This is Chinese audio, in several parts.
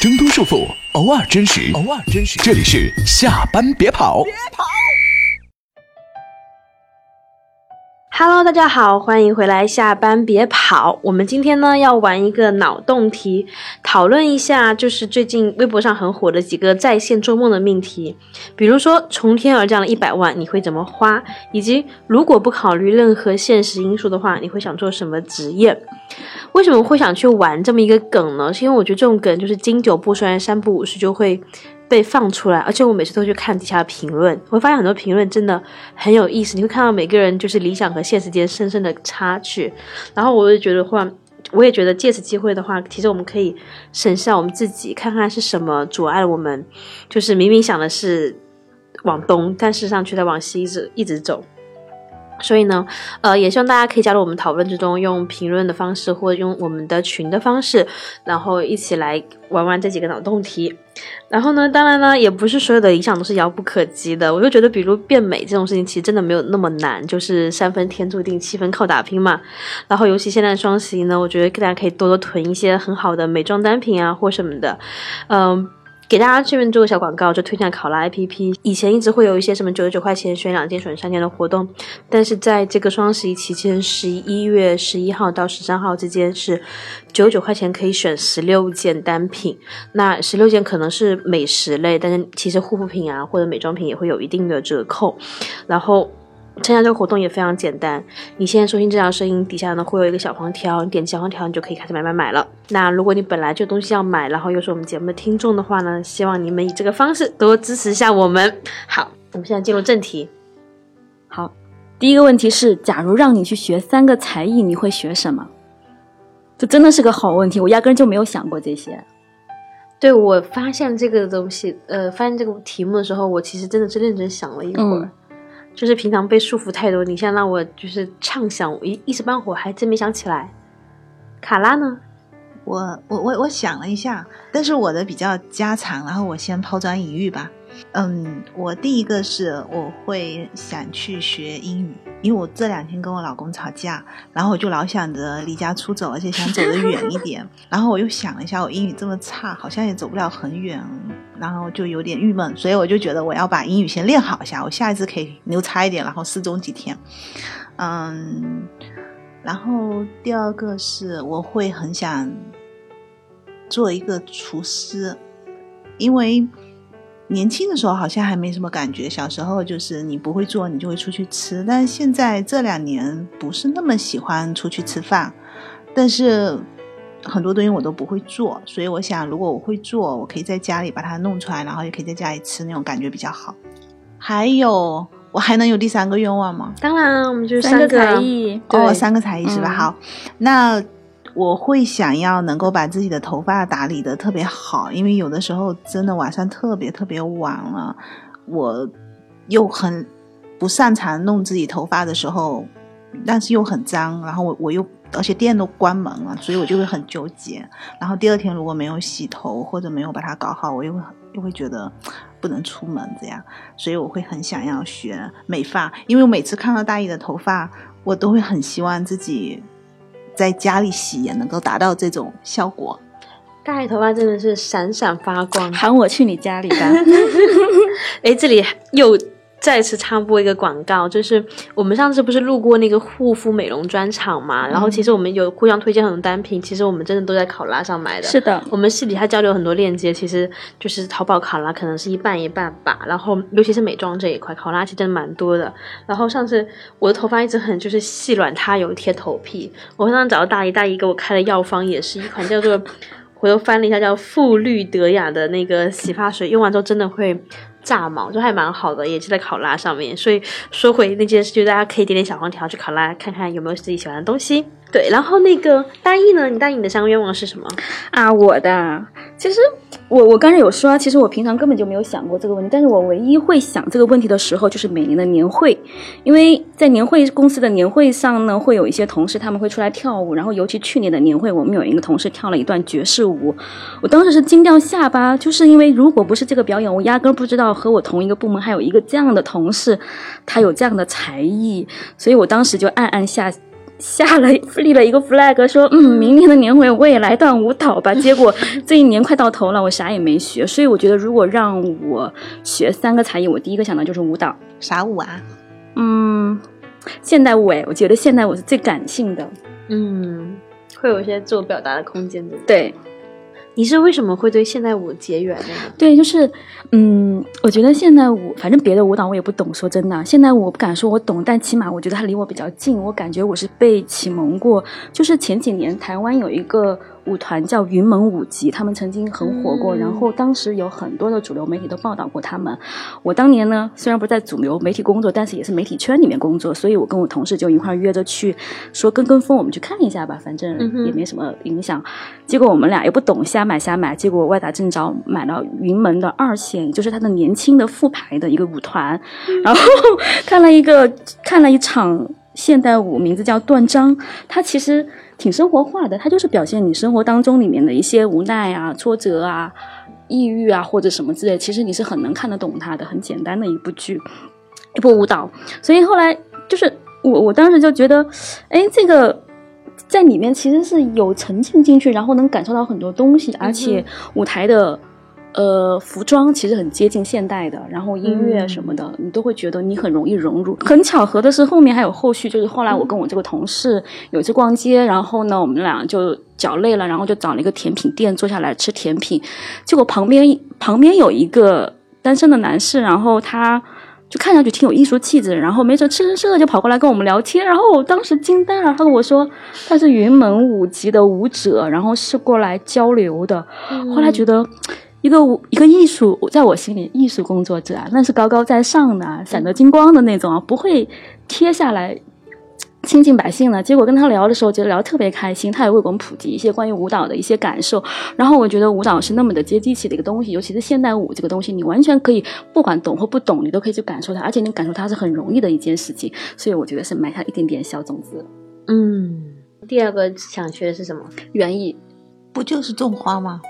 挣脱束缚，偶尔真实，偶尔真实。这里是下班别跑，别跑。Hello，大家好，欢迎回来。下班别跑，我们今天呢要玩一个脑洞题，讨论一下就是最近微博上很火的几个在线做梦的命题，比如说从天而降的一百万你会怎么花，以及如果不考虑任何现实因素的话，你会想做什么职业？为什么会想去玩这么一个梗呢？是因为我觉得这种梗就是经久不衰，三不五时就会。被放出来，而且我每次都去看底下评论，我会发现很多评论真的很有意思。你会看到每个人就是理想和现实间深深的差距，然后我就觉得话，我也觉得借此机会的话，其实我们可以审视下我们自己，看看是什么阻碍我们，就是明明想的是往东，但事实上却在往西一直一直走。所以呢，呃，也希望大家可以加入我们讨论之中，用评论的方式或者用我们的群的方式，然后一起来玩玩这几个脑洞题。然后呢，当然呢，也不是所有的理想都是遥不可及的。我就觉得，比如变美这种事情，其实真的没有那么难，就是三分天注定，七分靠打拼嘛。然后，尤其现在双十一呢，我觉得大家可以多多囤一些很好的美妆单品啊，或什么的，嗯。给大家这边做个小广告，就推荐考拉 APP。以前一直会有一些什么九十九块钱选两件、选三件的活动，但是在这个双十一期间，十一月十一号到十三号之间是九十九块钱可以选十六件单品。那十六件可能是美食类，但是其实护肤品啊或者美妆品也会有一定的折扣。然后。参加这个活动也非常简单，你现在收听这条声音底下呢会有一个小黄条，你点击小黄条你就可以开始买买买了。那如果你本来就东西要买，然后又是我们节目的听众的话呢，希望你们以这个方式多支持一下我们。好，我们现在进入正题。好，第一个问题是，假如让你去学三个才艺，你会学什么？这真的是个好问题，我压根就没有想过这些。对我发现这个东西，呃，发现这个题目的时候，我其实真的是认真想了一会儿。就是平常被束缚太多，你现在让我就是畅想，一一时半会还真没想起来。卡拉呢？我我我我想了一下，但是我的比较家常，然后我先抛砖引玉吧。嗯，我第一个是我会想去学英语，因为我这两天跟我老公吵架，然后我就老想着离家出走，而且想走得远一点。然后我又想了一下，我英语这么差，好像也走不了很远，然后就有点郁闷，所以我就觉得我要把英语先练好一下，我下一次可以牛叉一点，然后失踪几天。嗯，然后第二个是我会很想做一个厨师，因为。年轻的时候好像还没什么感觉，小时候就是你不会做，你就会出去吃。但是现在这两年不是那么喜欢出去吃饭，但是很多东西我都不会做，所以我想如果我会做，我可以在家里把它弄出来，然后也可以在家里吃，那种感觉比较好。还有，我还能有第三个愿望吗？当然，我们就三个才艺哦，三个才艺是吧？好，那。我会想要能够把自己的头发打理的特别好，因为有的时候真的晚上特别特别晚了，我又很不擅长弄自己头发的时候，但是又很脏，然后我我又而且店都关门了，所以我就会很纠结。然后第二天如果没有洗头或者没有把它搞好，我又会又会觉得不能出门这样，所以我会很想要学美发，因为我每次看到大姨的头发，我都会很希望自己。在家里洗也能够达到这种效果，大海头发真的是闪闪发光，喊我去你家里吧。哎，这里又。再次插播一个广告，就是我们上次不是路过那个护肤美容专场嘛，然后其实我们有互相推荐很多单品，其实我们真的都在考拉上买的。是的，我们私底下交流很多链接，其实就是淘宝考拉可能是一半一半吧。然后尤其是美妆这一块，考拉其实真的蛮多的。然后上次我的头发一直很就是细软塌油贴头皮，我刚刚找到大姨，大姨给我开的药方也是一款叫做，我又翻了一下叫馥绿德雅的那个洗发水，用完之后真的会。炸毛就还蛮好的，也是在考拉上面。所以说回那件事，就大家可以点点小黄条去考拉，看看有没有自己喜欢的东西。对，然后那个大意呢？你大意你的三个愿望是什么啊？我的，其实我我刚才有说，其实我平常根本就没有想过这个问题。但是我唯一会想这个问题的时候，就是每年的年会，因为在年会公司的年会上呢，会有一些同事他们会出来跳舞。然后尤其去年的年会，我们有一个同事跳了一段爵士舞，我当时是惊掉下巴，就是因为如果不是这个表演，我压根不知道和我同一个部门还有一个这样的同事，他有这样的才艺，所以我当时就暗暗下。下了立了一个 flag，说嗯，明年的年会我也来段舞蹈吧。结果这一年快到头了，我啥也没学。所以我觉得，如果让我学三个才艺，我第一个想到就是舞蹈。啥舞啊？嗯，现代舞哎，我觉得现代舞是最感性的。嗯，会有一些自我表达的空间的。对。你是为什么会对现代舞结缘呢？对，就是，嗯，我觉得现代舞，反正别的舞蹈我也不懂，说真的，现代舞我不敢说我懂，但起码我觉得它离我比较近，我感觉我是被启蒙过。就是前几年台湾有一个。舞团叫云门舞集，他们曾经很火过，然后当时有很多的主流媒体都报道过他们。我当年呢，虽然不在主流媒体工作，但是也是媒体圈里面工作，所以我跟我同事就一块约着去，说跟跟风，我们去看一下吧，反正也没什么影响。结果我们俩也不懂，瞎买瞎买，结果歪打正着买了云门的二线，就是他的年轻的副牌的一个舞团，然后看了一个看了一场现代舞，名字叫断章，他其实。挺生活化的，它就是表现你生活当中里面的一些无奈啊、挫折啊、抑郁啊或者什么之类，其实你是很能看得懂它的，很简单的一部剧，一部舞蹈。所以后来就是我，我当时就觉得，哎，这个在里面其实是有沉浸进去，然后能感受到很多东西，而且舞台的。呃，服装其实很接近现代的，然后音乐什么的，你都会觉得你很容易融入。很巧合的是，后面还有后续，就是后来我跟我这个同事有一次逛街，然后呢，我们俩就脚累了，然后就找了一个甜品店坐下来吃甜品。结果旁边旁边有一个单身的男士，然后他就看上去挺有艺术气质，然后没准吃着吃着就跑过来跟我们聊天，然后我当时惊呆了，他跟我说他是云门舞集的舞者，然后是过来交流的。后来觉得。一个一个艺术，在我心里，艺术工作者啊，那是高高在上的，闪着金光的那种啊，不会贴下来亲近百姓的。结果跟他聊的时候，觉得聊特别开心，他也为我们普及一些关于舞蹈的一些感受。然后我觉得舞蹈是那么的接地气的一个东西，尤其是现代舞这个东西，你完全可以不管懂或不懂，你都可以去感受它，而且你感受它是很容易的一件事情。所以我觉得是埋下一点点小种子。嗯，第二个想学的是什么？园艺。不就是种花吗？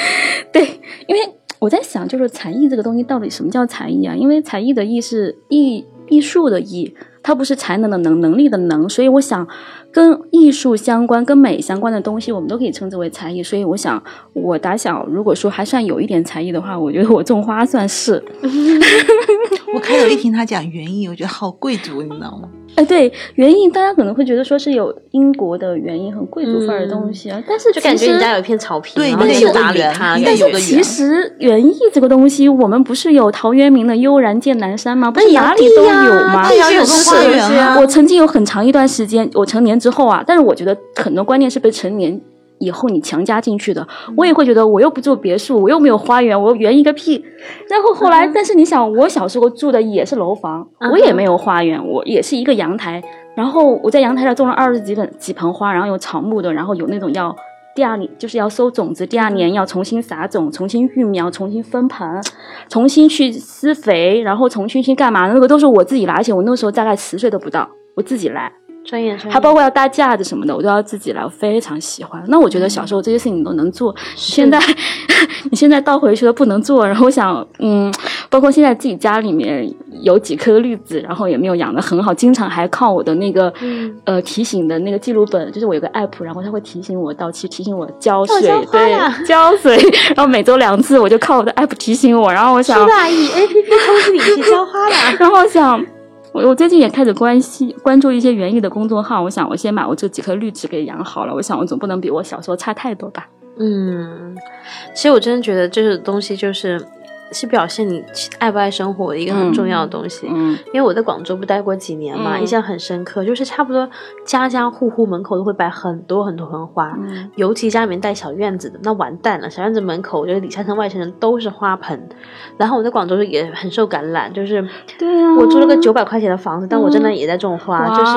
对，因为我在想，就是才艺这个东西到底什么叫才艺啊？因为才艺的艺是艺艺术的艺，它不是才能的能能力的能，所以我想。跟艺术相关、跟美相关的东西，我们都可以称之为才艺。所以，我想，我打小如果说还算有一点才艺的话，我觉得我种花算是。我开头一听他讲园艺，我觉得好贵族，你知道吗？哎，对，园艺大家可能会觉得说是有英国的园艺，很贵族范儿的东西啊。但是就感觉你家有一片草坪，对，你有打理它。但是其实园艺这个东西，我们不是有陶渊明的悠然见南山吗？不是哪里都有吗？也要有个花园啊！我曾经有很长一段时间，我成年之后啊，但是我觉得很多观念是被成年以后你强加进去的。我也会觉得我又不住别墅，我又没有花园，我园一个屁。然后后来，但是你想，我小时候住的也是楼房，我也没有花园，我也是一个阳台。然后我在阳台上种了二十几盆几盆花，然后有草木的，然后有那种要第二年就是要收种子，第二年要重新撒种、重新育苗、重新分盆、重新去施肥，然后重新去干嘛？那个都是我自己来，而且我那时候大概十岁都不到，我自己来。专业，还包括要搭架子什么的，我都要自己来，我非常喜欢。那我觉得小时候这些事情你都能做，现在 你现在倒回去了不能做。然后我想，嗯，包括现在自己家里面有几颗绿植，然后也没有养的很好，经常还靠我的那个呃提醒的那个记录本，就是我有个 app，然后它会提醒我到期，提醒我浇水，对，浇水。然后每周两次，我就靠我的 app 提醒我。然后我想，是吧？以 app 通知你去浇花了。然后想。我我最近也开始关心关注一些园艺的公众号，我想我先把我这几颗绿植给养好了。我想我总不能比我小时候差太多吧？嗯，其实我真的觉得这个东西就是。是表现你爱不爱生活的一个很重要的东西。嗯，因为我在广州不待过几年嘛，印象很深刻，就是差不多家家户户门口都会摆很多很多盆花，尤其家里面带小院子的，那完蛋了，小院子门口我觉得里三层外三层都是花盆。然后我在广州也很受感染，就是对啊，我租了个九百块钱的房子，但我真的也在种花，就是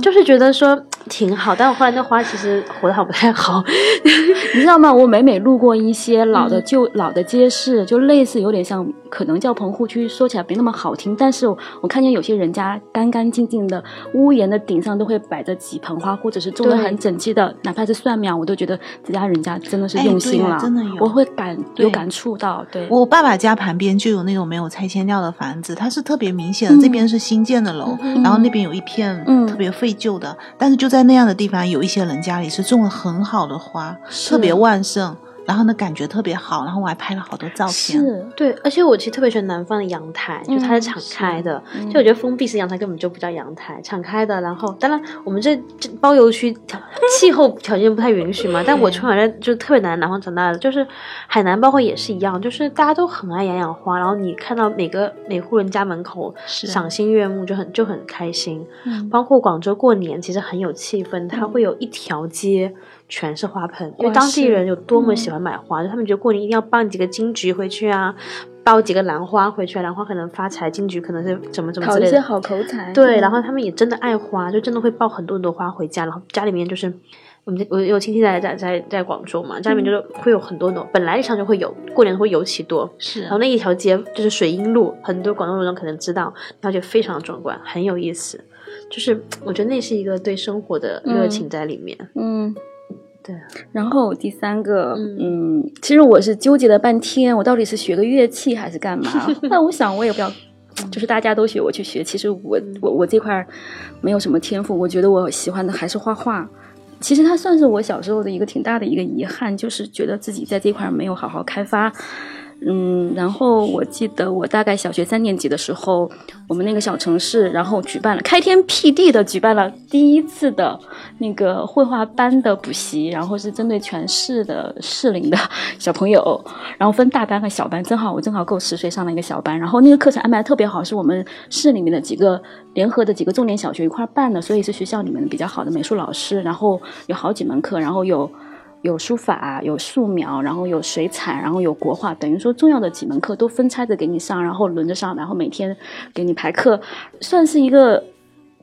就是觉得说挺好，但我后来那花其实活得好不太好，你知道吗？我每每路过一些老的旧老的街市，就类似有。点像，可能叫棚户区，说起来没那么好听，但是我看见有些人家干干净净的屋檐的顶上都会摆着几盆花，或者是种的很整齐的，哪怕是蒜苗，我都觉得这家人家真的是用心了，啊真的有我会感有感触到，对，我爸爸家旁边就有那种没有拆迁掉的房子，它是特别明显的，嗯这边是新建的楼，嗯然后那边有一片嗯特别废旧的，但是就在那样的地方，有一些人家里是种了很好的花，特别旺盛，然后呢感觉特别好，然后我还拍了好多照片。是，对，而且我其实特别喜欢南方的阳台，就它是敞开的。嗯就我觉得封闭式阳台根本就不叫阳台，敞开的。然后，当然我们这这包邮区条气候条件不太允许嘛，但我从小在就特别南南方长大的，就是海南，包括也是一样，就是大家都很爱养养花，然后你看到每个每户人家门口是赏心悦目，就很就很开心。嗯包括广州过年其实很有气氛，它会有一条街全是花盆，因为当地人有多么喜欢买花，就他们觉得过年一定要抱几个金桔回去啊，抱几个兰花回去，兰花可能发财，金桔可能是怎么怎么之类的。讨一些好口才，对，嗯然后他们也真的爱花，就真的会抱很多很多花回家，然后家里面就是。我们我有亲戚在在在在广州嘛，家里面就是会有很多种，本来日常就会有，过年会尤其多。是然后那一条街就是水荫路，很多广东人可能知道，那条街非常壮观，很有意思。就是我觉得那是一个对生活的热情在里面。嗯。对，然后第三个，嗯嗯，其实我是纠结了半天，我到底是学个乐器还是干嘛？但我想，我也不要，就是大家都学，我去学。其实我我我这块儿没有什么天赋，我觉得我喜欢的还是画画。其实它算是我小时候的一个挺大的一个遗憾，就是觉得自己在这块儿没有好好开发。嗯，然后我记得我大概小学三年级的时候，我们那个小城市，然后举办了开天辟地的举办了第一次的那个绘画班的补习，然后是针对全市的适龄的小朋友，然后分大班和小班，正好我正好够十岁上了一个小班，然后那个课程安排特别好，是我们市里面的几个联合的几个重点小学一块办的，所以是学校里面的比较好的美术老师，然后有好几门课，然后有。有书法，有素描，然后有水彩，然后有国画，等于说重要的几门课都分拆着给你上，然后轮着上，然后每天给你排课，算是一个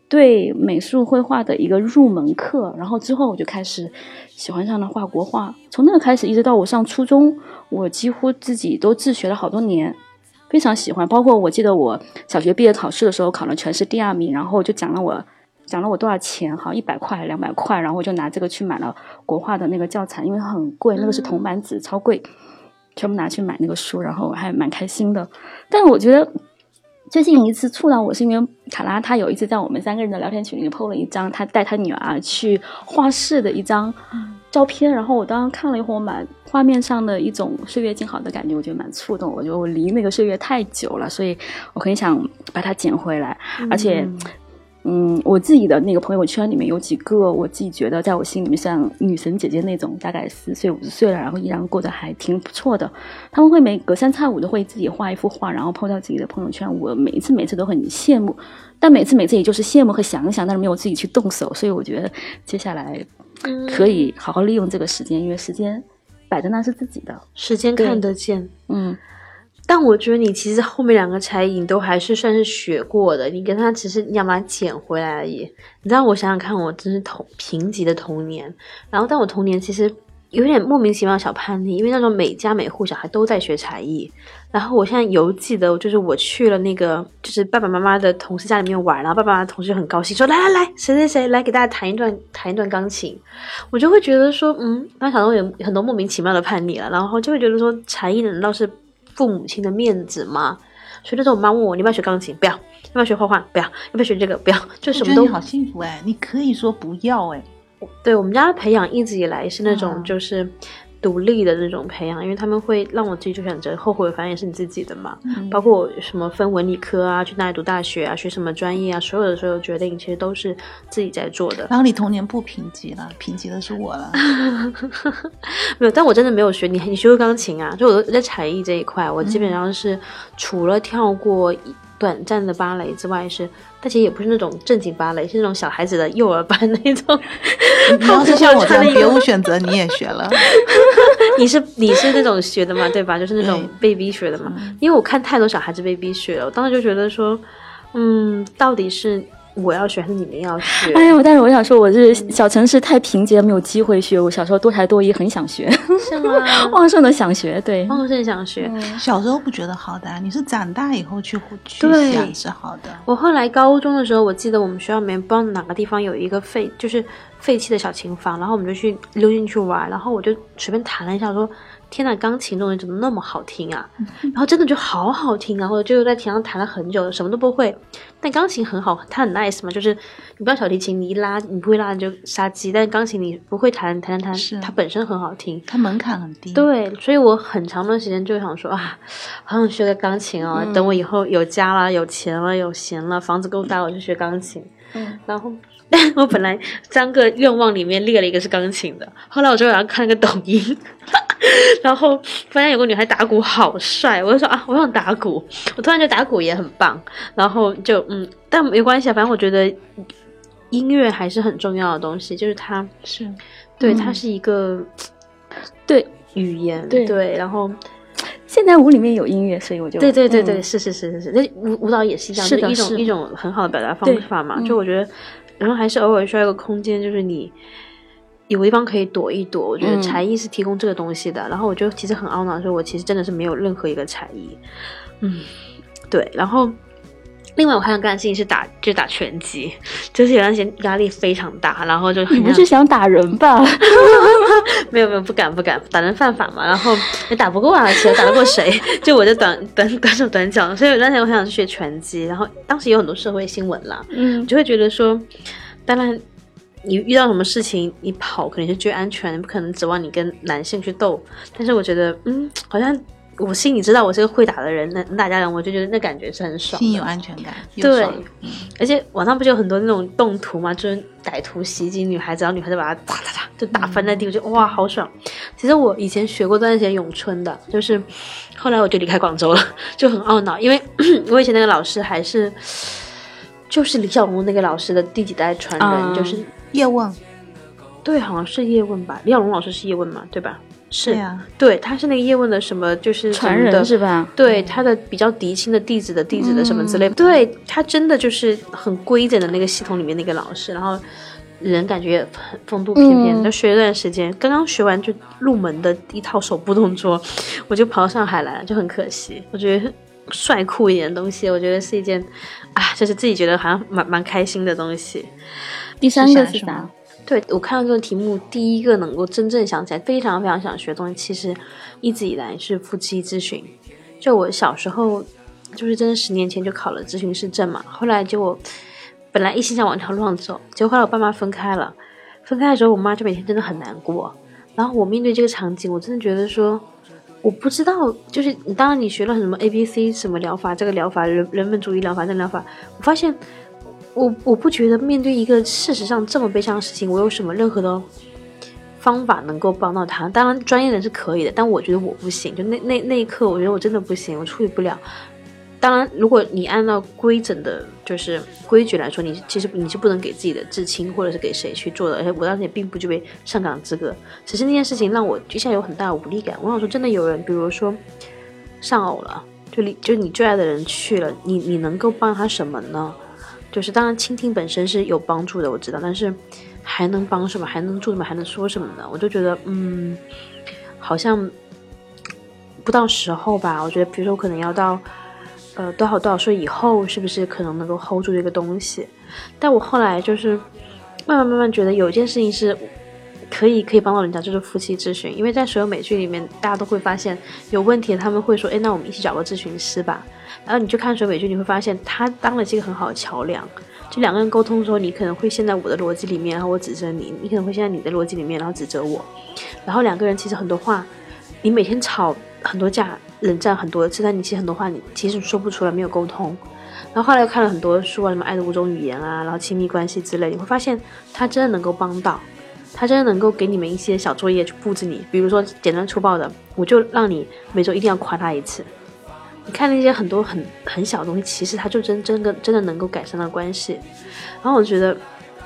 对美术绘画的一个入门课。然后之后我就开始喜欢上了画国画，从那个开始一直到我上初中，我几乎自己都自学了好多年。非常喜欢，包括我记得我小学毕业考试的时候考了全市第二名，然后就讲了我奖了我多少钱？好像一百块、两百块，然后我就拿这个去买了国画的那个教材，因为很贵，那个是铜版纸，超贵，全部拿去买那个书，然后还蛮开心的。但是我觉得最近一次触到我是因为卡拉，他有一次在我们三个人的聊天群里 PO 了一张他带他女儿去画室的一张照片，然后我当时看了一会儿，我蛮画面上的一种岁月静好的感觉，我觉得蛮触动。我觉得我离那个岁月太久了，所以我很想把它捡回来，而且。嗯，我自己的那个朋友圈里面有几个，我自己觉得在我心里面像女神姐姐那种，大概四岁五十岁了，然后依然过得还挺不错的。他们会每隔三差五的会自己画一幅画，然后抛到自己的朋友圈。我每一次每次都很羡慕，但每次每次也就是羡慕和想想，但是没有自己去动手。所以我觉得接下来可以好好利用这个时间，因为时间摆在那是自己的。时间看得见。嗯，但我觉得你其实后面两个才艺你都还是算是学过的，你跟他只是你要把它捡回来而已。你知道我想想看，我真是童贫瘠的童年，然后但我童年其实有点莫名其妙小叛逆，因为那种每家每户小孩都在学才艺。然后我现在犹记得，就是我去了那个就是爸爸妈妈的同事家里面玩，然后爸爸妈妈同事就很高兴说来来来，谁谁谁来给大家弹一段弹一段钢琴，我就会觉得说，嗯，那小时候有很多莫名其妙的叛逆了，然后就会觉得说才艺难道是父母亲的面子吗？所以那时候我妈问我，你要不要学钢琴？不要。要不要学画画？不要。要不要学这个？不要。就什么都你好幸福哎，你可以说不要哎，对我们家的培养一直以来是那种嗯就是独立的这种培养，因为他们会让我自己做选择，后悔反正也是你自己的嘛。包括我什么分文理科啊，去哪里读大学啊，学什么专业啊，所有的所有决定其实都是自己在做的。然后你童年不贫瘠了，贫瘠的是我了。没有，但我真的没有学。你你学过钢琴啊？就我在才艺这一块，我基本上是除了跳过一短暂的芭蕾之外是，但其实也不是那种正经芭蕾，是那种小孩子的幼儿班那种。你要是像我这样 别无选择，你也学了。你是你是那种学的嘛，对吧？就是那种被逼学的嘛。因为我看太多小孩子被逼学了，我当时就觉得说，嗯，到底是我要学还是你们要学？哎呦，但是我想说，我是小城市太贫瘠，没有机会学。我小时候多才多艺，很想学，是吗？旺盛的想学，对，旺盛想学。小时候不觉得好的，你是长大以后去去对想是好的。我后来高中的时候，我记得我们学校里面不知道哪个地方有一个废，就是废弃的小琴房，然后我们就去溜进去玩，然后我就随便弹了一下，说天呐，钢琴这种东西怎么那么好听啊？然后真的就好好听啊！或者就在琴上弹了很久，什么都不会，但钢琴很好，它很 nice 嘛，就是你不要小提琴你一拉你不会拉你就杀鸡，但是钢琴你不会弹弹弹弹，它本身很好听。它门槛很低。对，所以我很长段时间就想说啊，好想学个钢琴哦。等我以后有家了、有钱了、有闲了，房子够大，我就学钢琴。嗯，然后，但我本来三个愿望里面列了一个是钢琴的，后来我就晚上看了个抖音，然后发现有个女孩打鼓好帅，我就说啊，我想打鼓。我突然觉得打鼓也很棒，然后就嗯，但没关系啊，反正我觉得音乐还是很重要的东西，就是它是对，嗯它是一个对。语言，对然后现代舞里面有音乐，所以我就对对对对，嗯是是是是是，那舞舞蹈也是这样，是的一种是一种很好的表达方法嘛。嗯就我觉得，然后还是偶尔需要一个空间，就是你有个地方可以躲一躲。我觉得嗯才艺是提供这个东西的。然后我就其实很懊恼的说，我其实真的是没有任何一个才艺。嗯，对，然后。另外，我还想干的事情是打，就是打拳击，就是有段时间压力非常大，然后就你不是想打人吧？没有没有不敢不敢，打人犯法嘛。然后也打不过啊，其实打得过谁？就我就短短短手短脚，所以有段时间我想去学拳击。然后当时有很多社会新闻啦，嗯就会觉得说，当然你遇到什么事情，你跑肯定是最安全，不可能指望你跟男性去斗。但是我觉得，嗯，好像我心里知道我是个会打的人，能能打架的人，我就觉得那感觉是很爽的。心有安全感。对爽而且网上不就有很多那种动图嘛，就是歹徒袭击女孩子，然后女孩子把他哒哒哒就打翻在地，我就哇好爽。其实我以前学过段时间咏春的，就是后来我就离开广州了，就很懊恼，因为我以前那个老师还是就是李小龙那个老师的第几代传人，啊就是叶问，对，好像是叶问吧，李小龙老师是叶问嘛，对吧？是，对啊，对，他是那个叶问的什么，就是传人是吧？对他的比较嫡亲的弟子的弟子的什么之类，对他真的就是很规整的那个系统里面那个老师，然后人感觉很风度翩翩，嗯就学一段时间，刚刚学完就入门的一套手部动作，我就跑到上海来了，就很可惜。我觉得帅酷一点的东西，我觉得是一件啊，就是自己觉得好像蛮蛮开心的东西。第三个是啥？对我看到这个题目，第一个能够真正想起来，非常非常想学的东西，其实一直以来是夫妻咨询。就我小时候，就是真的十年前就考了咨询师证嘛，后来就我本来一心想往这条路上走，结果后来我爸妈分开了，分开的时候，我妈就每天真的很难过。然后我面对这个场景，我真的觉得说，我不知道，就是你当然你学了什么 A B C 什么疗法，这个疗法人人本主义疗法那疗法，我发现我我不觉得面对一个事实上这么悲伤的事情，我有什么任何的方法能够帮到他。当然，专业人是可以的，但我觉得我不行。就那那那一刻，我觉得我真的不行，我处理不了。当然，如果你按照规整的，就是规矩来说，你其实你是不能给自己的至亲或者是给谁去做的。而且我当时也并不具备上岗资格，只是那件事情让我一下有很大的无力感。我想说，真的有人，比如说丧偶了，就你就你最爱的人去了，你你能够帮他什么呢？就是当然倾听本身是有帮助的，我知道，但是还能帮什么？还能做什么？还能说什么呢？我就觉得，嗯，好像不到时候吧。我觉得，比如说，我可能要到呃多少多少岁以后，是不是可能能够 hold 住这个东西？但我后来就是慢慢慢慢觉得，有一件事情是可以可以帮到人家，就是夫妻咨询。因为在所有美剧里面，大家都会发现有问题，他们会说，哎，那我们一起找个咨询师吧。然后你去看水美剧，你会发现他当的是一个很好的桥梁。就两个人沟通的时候，你可能会陷在我的逻辑里面，然后我指责你；你可能会陷在你的逻辑里面，然后指责我。然后两个人其实很多话，你每天吵很多架，冷战很多次，但你其实很多话你其实说不出来，没有沟通。然后后来又看了很多书啊，什么《爱的五种语言》啊，然后亲密关系之类，你会发现他真的能够帮到，他真的能够给你们一些小作业去布置你，比如说简单粗暴的，我就让你每周一定要夸他一次。你看那些很多很很小的东西，其实它就真真的真的能够改善到关系。然后我觉得，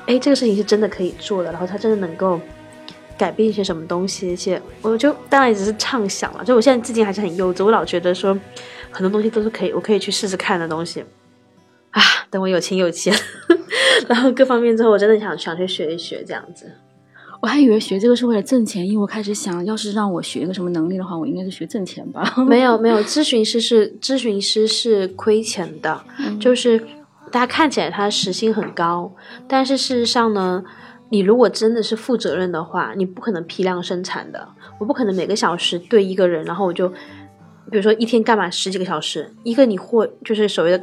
哎，这个事情是真的可以做的，然后它真的能够改变一些什么东西。而且我就当然也只是畅想了，就我现在至今还是很幼稚，我老觉得说很多东西都是可以，我可以去试试看的东西。啊，等我有钱有钱，然后各方面之后，我真的想想去学一学这样子。我还以为学这个是为了挣钱，因为我开始想，要是让我学一个什么能力的话，我应该是学挣钱吧。没有没有，咨询师是咨询师是亏钱的，就是大家看起来他时薪很高，但是事实上呢，你如果真的是负责任的话，你不可能批量生产的。我不可能每个小时对一个人，然后我就比如说一天干满十几个小时，一个你或就是所谓的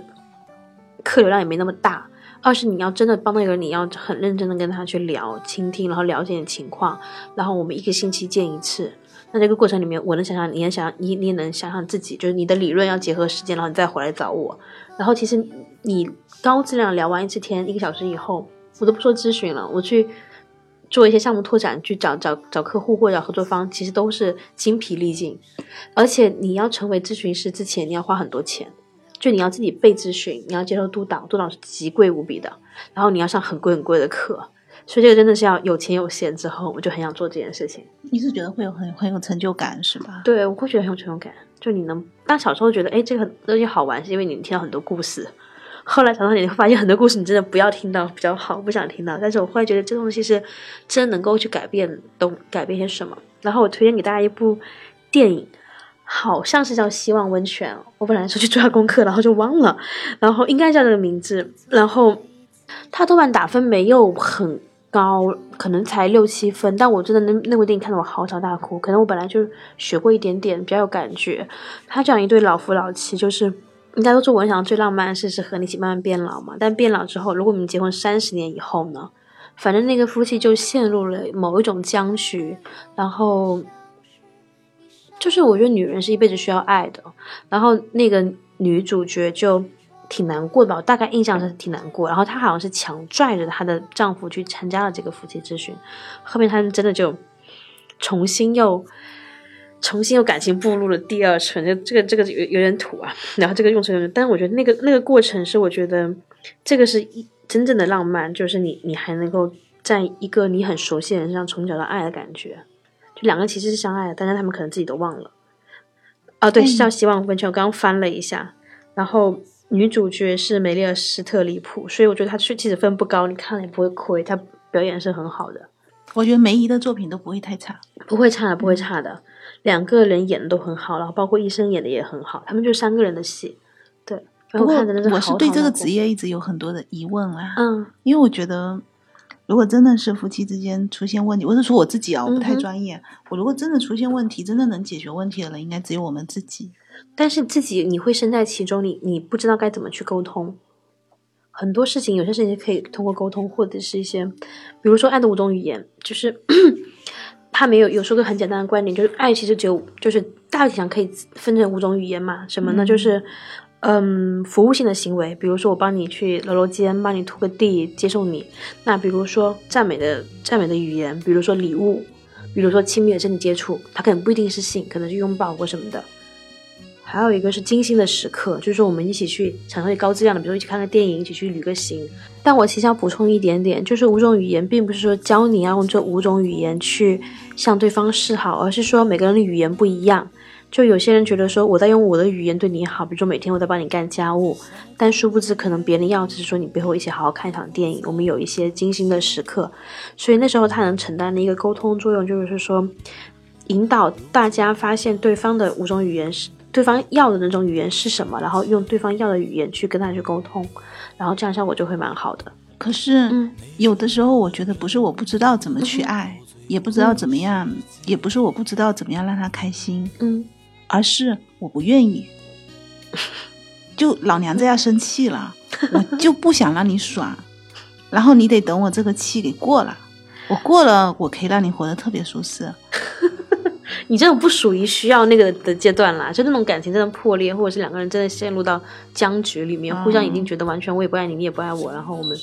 客流量也没那么大。二是你要真的帮那个人，你要很认真的跟他去聊、倾听，然后了解你情况，然后我们一个星期见一次。那这个过程里面，我能想象，你也想，你你也能想象自己，就是你的理论要结合时间，然后你再回来找我。然后其实你高质量聊完一次天，一个小时以后，我都不说咨询了，我去做一些项目拓展，去找找找客户或者合作方，其实都是精疲力尽。而且你要成为咨询师之前，你要花很多钱。就你要自己被咨询，你要接受督导，督导是极贵无比的，然后你要上很贵很贵的课，所以这个真的是要有钱有闲之后，我就很想做这件事情。你是觉得会有很很有成就感是吧？对，我会觉得很有成就感。就你能但小时候觉得，哎，这个东西好玩，是因为你听到很多故事。后来长大你会发现很多故事你真的不要听到比较好，不想听到。但是我后来觉得这东西是真能够去改变，东改变些什么。然后我推荐给大家一部电影。好像是叫希望温泉，我本来说去做下功课，然后就忘了，然后应该叫这个名字。然后他豆瓣打分没有很高，可能才六七分，但我真的那那部电影看得我嚎啕大哭。可能我本来就学过一点点，比较有感觉。他讲一对老夫老妻，就是应该都做我想最浪漫的事是和你一起慢慢变老嘛。但变老之后，如果我们结婚三十年以后呢？反正那个夫妻就陷入了某一种僵局，然后。就是我觉得女人是一辈子需要爱的，然后那个女主角就挺难过的吧，我大概印象是挺难过。然后她好像是强拽着她的丈夫去参加了这个夫妻咨询，后面他们真的就重新又重新又感情步入了第二层，就这个这个有有点土啊。然后这个用词有点，但是我觉得那个那个过程是我觉得这个是一真正的浪漫，就是你你还能够在一个你很熟悉的人身上重找到爱的感觉。两个其实是相爱的，但是他们可能自己都忘了。啊，对，是叫《希望温泉》，我刚刚翻了一下，然后女主角是梅丽尔·斯特里普，所以我觉得她其实分不高，你看了也不会亏，她表演是很好的。我觉得梅姨的作品都不会太差，不会差的，不会差的。两个人演的都很好，然后包括医生演的也很好，他们就三个人的戏。对，不过我是对这个职业一直有很多的疑问啊，嗯，因为我觉得。如果真的是夫妻之间出现问题，我是说我自己啊，我不太专业。我如果真的出现问题，真的能解决问题的人，应该只有我们自己。但是自己你会身在其中，你你不知道该怎么去沟通。很多事情，有些事情可以通过沟通，或者是一些，比如说爱的五种语言，就是 他没有有说个很简单的观点，就是爱其实只有就是大体上可以分成五种语言嘛？什么呢？就是。嗯，服务性的行为，比如说我帮你去揉揉肩，帮你拖个地，接受你。那比如说赞美的赞美的语言，比如说礼物，比如说亲密的身体接触，它可能不一定是性，可能是拥抱或什么的。还有一个是精心的时刻，就是说我们一起去享受高质量的，比如说一起看个电影，一起去旅个行。但我其实要补充一点点，就是五种语言并不是说教你要用这五种语言去向对方示好，而是说每个人的语言不一样。就有些人觉得说我在用我的语言对你好，比如说每天我在帮你干家务，但殊不知可能别人要只是说你背后一起好好看一场电影，我们有一些精心的时刻，所以那时候他能承担的一个沟通作用，就是说引导大家发现对方的五种语言是对方要的那种语言是什么，然后用对方要的语言去跟他去沟通，然后这样效果就会蛮好的。可是有的时候我觉得不是我不知道怎么去爱，也不知道怎么样，也不是我不知道怎么样让他开心，嗯。而是我不愿意，就老娘这要生气了，我就不想让你爽，然后你得等我这个气给过了，我过了，我可以让你活得特别舒适。你这种不属于需要那个的阶段啦，就那种感情真的破裂，或者是两个人真的陷入到僵局里面，互相已经觉得完全我也不爱你，你也不爱我，然后我们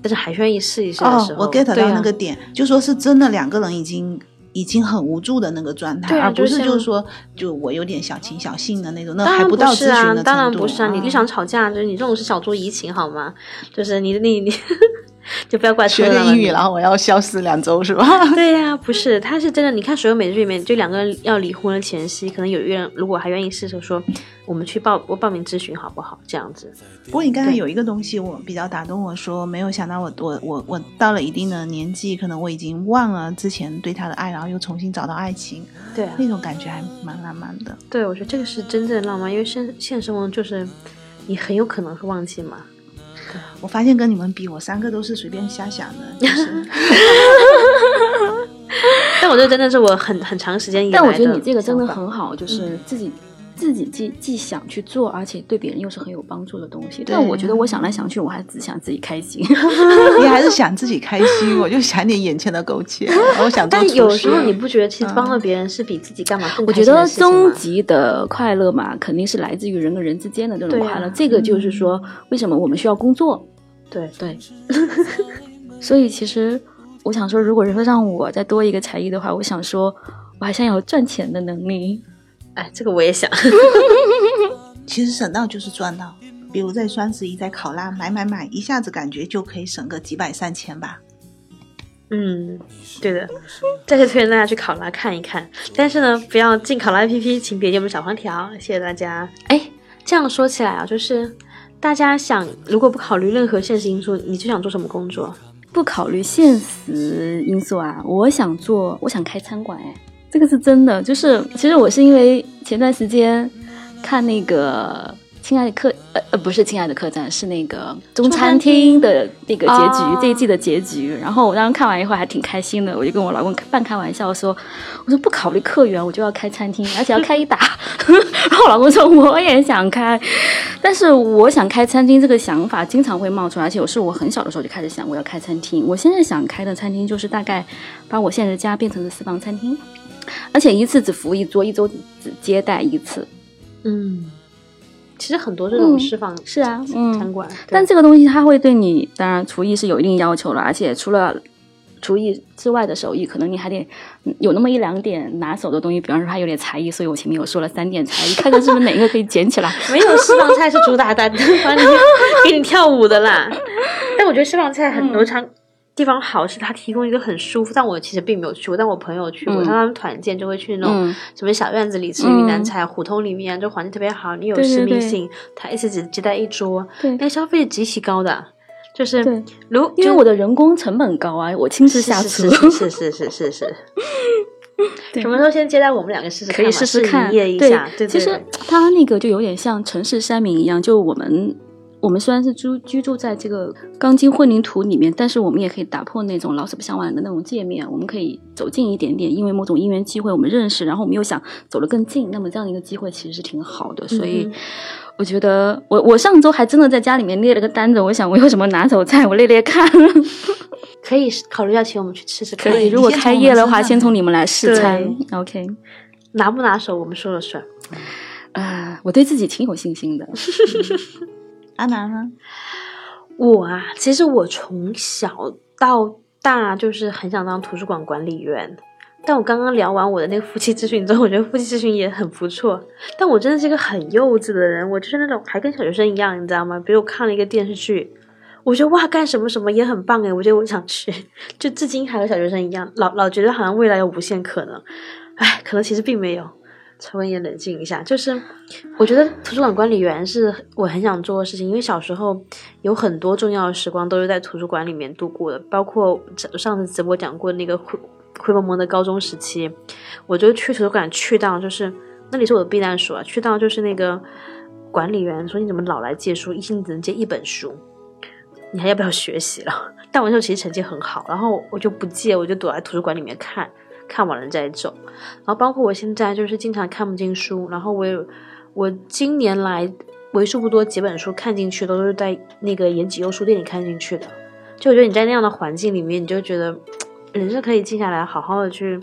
但是还愿意试一试的时候，我 get 到那个点，就说是真的两个人已经。已经很无助的那个状态，而不是就是说，就我有点小情小性的那种，那还不到咨询的程度。当然不是啊，你就想吵架，就是你这种是小酌怡情好吗？就是你你你，就不要怪学特浪漫点英语，然后我要消失两周是吧？对呀、不是，他是真的。你看所有美剧里面，就两个人要离婚的前夕，可能有一个人如果还愿意试着说，我们去报我报名咨询好不好？这样子，不过你刚才有一个东西我比较打动我说，没有想到我我我我到了一定的年纪，可能我已经忘了之前对他的爱，然后又重新找到爱情，对啊，那种感觉还蛮浪漫的。对，我觉得这个是真正的浪漫，因为现现实生活中就是你很有可能会忘记嘛。我发现跟你们比，我三个都是随便瞎想的，就是。但我觉得真的是我很很长时间以来但我觉得你这个真的很好，就是自己、自己既既想去做，而且对别人又是很有帮助的东西。对但我觉得我想来想去，我还只想自己开心。你还是想自己开心，我就想点眼前的苟且，我想但有时候你不觉得，其实嗯帮了别人是比自己干嘛更我觉得开心的事情吗终极的快乐嘛，肯定是来自于人跟人之间的这种快乐。这个就是说，为什么我们需要工作？对对，所以其实我想说，如果说让我再多一个才艺的话，我想说，我还想有赚钱的能力。哎，这个我也想。其实省到就是赚到。比如在双十一在考拉买买买，一下子感觉就可以省个几百上千吧。嗯，对的，再次推荐大家去考拉看一看。但是呢，不要进考拉 APP，请点击我们小黄条，谢谢大家。哎，这样说起来啊，就是大家想，如果不考虑任何现实因素，你就想做什么工作？不考虑现实因素啊，我想做，我想开餐馆，哎，这个是真的。就是其实我是因为前段时间看那个《亲爱的客》呃呃不是《亲爱的客栈》，是那个中餐厅的那个结局，哦这一季的结局。然后我当时看完以后还挺开心的，我就跟我老公半开玩笑说：“我说不考虑客源，我就要开餐厅，而且要开一打。”然后我老公说：“我也想开。”但是我想开餐厅这个想法经常会冒出来，而且我是我很小的时候就开始想我要开餐厅。我现在想开的餐厅就是大概把我现在的家变成了私房餐厅，而且一次只服务一桌，一周只接待一次。嗯，其实很多这种嗯释放是啊嗯餐馆，但这个东西它会对你，当然厨艺是有一定要求了，而且除了厨艺之外的手艺，可能你还得嗯有那么一两点拿手的东西，比方说他有点才艺，所以我前面有说了三点才艺，看看是不是哪个可以捡起来。没有私房菜是主打的，把你给你跳舞的啦。但我觉得私房菜很多场地方好，是它提供一个很舒服，但我其实并没有去过，但我朋友去过，嗯。他们团建就会去那种嗯。什么小院子里吃云南菜，胡同里面就环境特别好，你有私密性，他一次只接待一桌，对。那消费极其高的，就是对。如就因为我的人工成本高啊，我亲自下厨，是是是是是 什么时候先接待我们两个试试看？可以试试看。营业一下，对对其实对它那个就有点像城市山民一样，就我们我们虽然是居居住在这个钢筋混凝土里面，但是我们也可以打破那种老死不相往来的那种界面，我们可以走近一点点，因为某种因缘机会我们认识，然后我们又想走得更近，那么这样的一个机会其实是挺好的，所以。我觉得我我上周还真的在家里面列了个单子，我想我有什么拿手菜，我列列看。可以考虑要请我们去吃吃看。可以，如果开业的话，先从你们来试餐。OK，拿不拿手我们说了算。啊、我对自己挺有信心的。阿南呢？我啊，其实我从小到大就是很想当图书馆管理员。但我刚刚聊完我的那个夫妻咨询之后，我觉得夫妻咨询也很不错。但我真的是一个很幼稚的人，我就是那种还跟小学生一样，你知道吗？比如我看了一个电视剧，我觉得哇，干什么什么也很棒诶，我觉得我想去，就至今还和小学生一样，老老觉得好像未来有无限可能。哎，可能其实并没有。抽根烟冷静一下，就是我觉得图书馆管理员是我很想做的事情，因为小时候有很多重要的时光都是在图书馆里面度过的，包括上次直播讲过那个灰灰蒙蒙的高中时期，我就去图书馆去到就是那里是我的避难所啊，去到就是那个管理员说你怎么老来借书，一星只能借一本书，你还要不要学习了？但我那时候其实成绩很好，然后我就不借，我就躲在图书馆里面看。看完了再走，然后包括我现在就是经常看不进书，然后我有我今年来为数不多几本书看进去都是在那个延吉优书店里看进去的，就我觉得你在那样的环境里面，你就觉得人是可以静下来，好好的去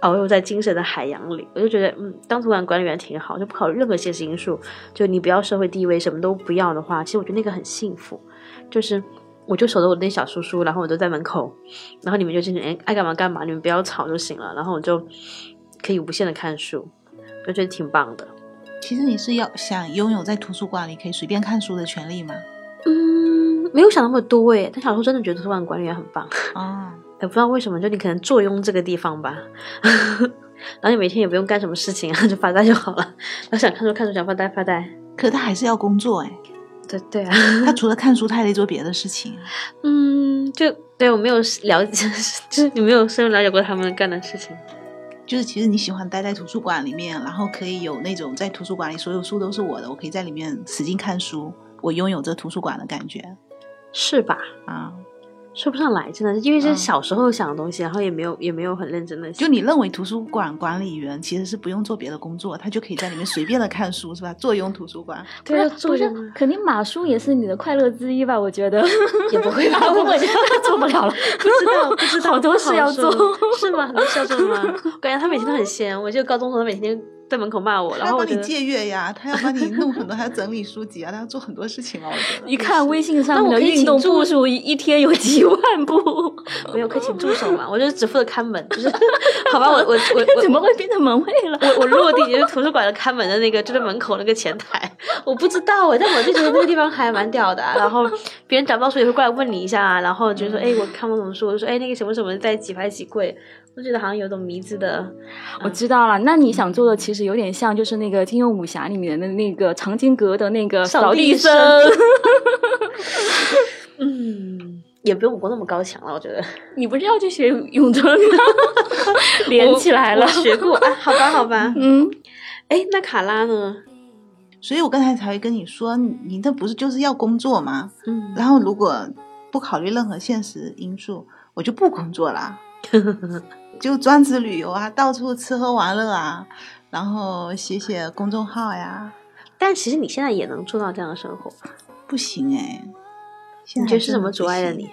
遨游在精神的海洋里。我就觉得，嗯，当图书馆管理员挺好，就不考虑任何现实因素，就你不要社会地位，什么都不要的话，其实我觉得那个很幸福，就是。我就守着我那小叔叔，然后我就在门口，然后你们就进去，哎，爱干嘛干嘛，你们不要吵就行了。然后我就可以无限的看书，我觉得挺棒的。其实你是要想拥有在图书馆里可以随便看书的权利吗？嗯，没有想那么多诶，但小时候真的觉得图书馆管理员很棒。啊，也不知道为什么，就你可能坐拥这个地方吧，然后你每天也不用干什么事情啊，就发呆就好了。然后想看书看书，想发呆发呆。可他还是要工作哎，对对啊，他除了看书，他还得做别的事情。嗯，就对我没有了解，就是你没有深入了解过他们干的事情。就是其实你喜欢待在图书馆里面，然后可以有那种在图书馆里所有书都是我的，我可以在里面使劲看书，我拥有这图书馆的感觉是吧？啊。说不上来，真的是因为这是嗯小时候想的东西，然后也没有也没有很认真的。就你认为图书馆管理员其实是不用做别的工作，他就可以在里面随便的看书，是吧？坐拥图书馆。对啊，不是作用啊，肯定马书也是你的快乐之一吧？我觉得 也不会吧啊，不会，做不了了。不知道，不知道，好多事要做 是吗？很多事要做吗？我感觉他每天都很闲。我记得高中时候，他每天在门口骂我，然他要帮你后我借阅呀，他要帮你弄很多，还要整理书籍啊，他要做很多事情啊，我觉得。一看微信上的运动步数，一一天有几万步，没有可以请助手嘛，我就只负责看门，就是 好吧，我我我我怎么会变成门卫了？我我落地就是图书馆的看门的那个，就在门口那个前台，我不知道哎，但我就觉得那个地方还蛮屌的啊、然后别人找不到书也会过来问你一下啊，然后就说哎我看过什么书，我就说哎那个什么什么在几排几柜，我觉得好像有种迷之的，我知道了，那你想做的其实有点像，就是那个《金庸武侠》里面的那个藏经阁的那个扫扫地地僧僧。嗯，也不用武功那么高强了，我觉得你不是要去学咏春吗？连起来了。学过啊，好吧好吧，嗯，哎那卡拉呢？所以我刚才才会跟你说，你你这不是就是要工作吗？嗯，然后如果不考虑任何现实因素，我就不工作啦，就专职旅游啊，到处吃喝玩乐啊，然后写写公众号呀，但其实你现在也能做到这样的生活，不行哎、现在你觉得是什么阻碍了你？？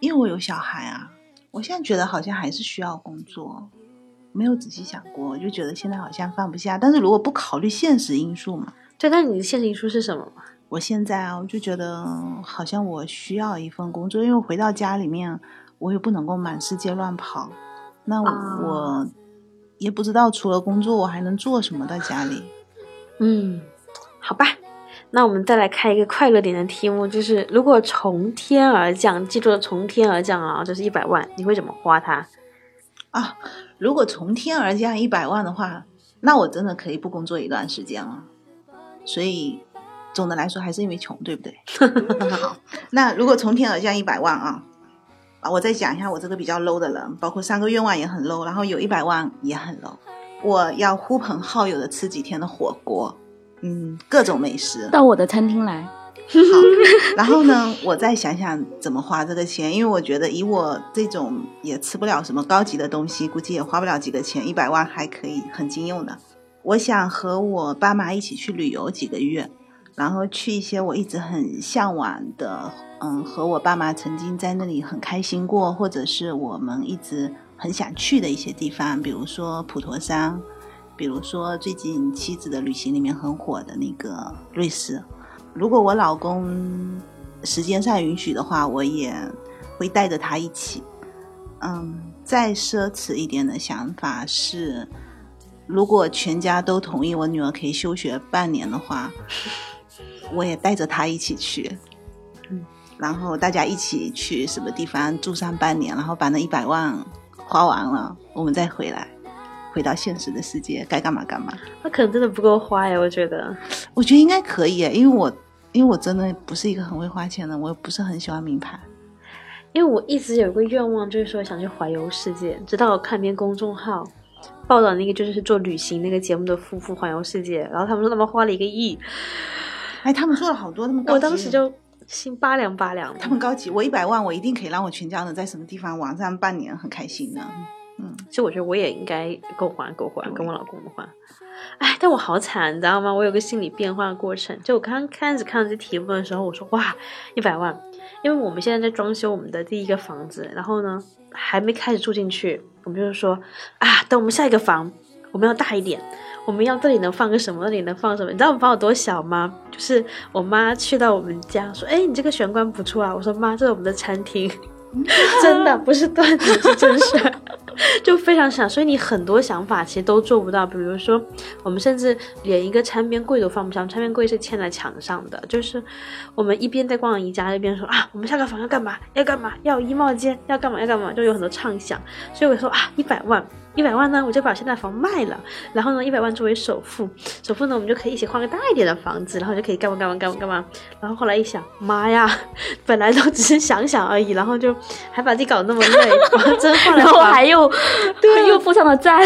因为我有小孩啊，我现在觉得好像还是需要工作，没有仔细想过，我就觉得现在好像放不下。但是如果不考虑现实因素嘛，对，那你的现实因素是什么吗？我现在啊，我就觉得好像我需要一份工作，因为回到家里面，我也不能够满世界乱跑，那我也不知道除了工作我还能做什么在家里。嗯，好吧，那我们再来开一个快乐点的题目，就是如果从天而降，记住了从天而降啊，就是一百万，你会怎么花它？啊，如果从天而降一百万的话，那我真的可以不工作一段时间了。所以总的来说还是因为穷，对不对？好，那如果从天而降一百万啊，啊，我再讲一下我这个比较 low 的人，包括三个愿望也很 low，然后有一百万也很 low。我要呼朋好友的吃几天的火锅，嗯，各种美食。到我的餐厅来。好，然后呢，我再想想怎么花这个钱，因为我觉得以我这种也吃不了什么高级的东西，估计也花不了几个钱，一百万还可以很经用的。我想和我爸妈一起去旅游几个月，然后去一些我一直很向往的，嗯，和我爸妈曾经在那里很开心过，或者是我们一直很想去的一些地方，比如说普陀山，比如说最近妻子的旅行里面很火的那个瑞士。如果我老公时间上允许的话，我也会带着他一起。嗯，再奢侈一点的想法是，如果全家都同意我女儿可以休学半年的话，我也带着她一起去。嗯，然后大家一起去什么地方住上半年，然后把那一百万花完了，我们再回来，回到现实的世界，该干嘛干嘛。那可能真的不够花呀，我觉得。我觉得应该可以耶，因为我因为我真的不是一个很会花钱的，我也不是很喜欢名牌。因为我一直有个愿望，就是说想去环游世界。直到我看篇公众号报道那个就是做旅行那个节目的夫妇环游世界，然后他们说他们花了一个亿，哎，他们做了好多，他们高级我当时就心拔凉拔凉的。他们高级，我一百万，我一定可以让我全家人在什么地方玩上半年，很开心的。嗯，其实我觉得我也应该够还够还，跟我老公的话。哎，但我好惨，你知道吗？我有个心理变化的过程。就我刚刚开始看到这题目的时候，我说哇，一百万，因为我们现在在装修我们的第一个房子，然后呢还没开始住进去，我们就是说啊，等我们下一个房，我们要大一点，我们要这里能放个什么，那里能放什么？你知道我们房有多小吗？就是我妈去到我们家说，哎，你这个玄关不错啊。我说妈，这是我们的餐厅，真的不是段子，是真事。就非常想，所以你很多想法其实都做不到。比如说，我们甚至连一个餐边柜都放不上，餐边柜是嵌在墙上的。就是我们一边在逛宜家，一边说啊，我们下个房要干嘛？要干嘛？要衣帽间？要干嘛？要干嘛？就有很多畅想。所以我说啊，一百万。一百万呢，我就把现在房卖了，然后呢，一百万作为首付，首付呢，我们就可以一起换个大一点的房子，然后就可以干嘛干嘛干嘛干嘛。然后后来一想，妈呀，本来都只是想想而已，然后就还把自己搞得那么累，真换了，然后还又 对又付上了债，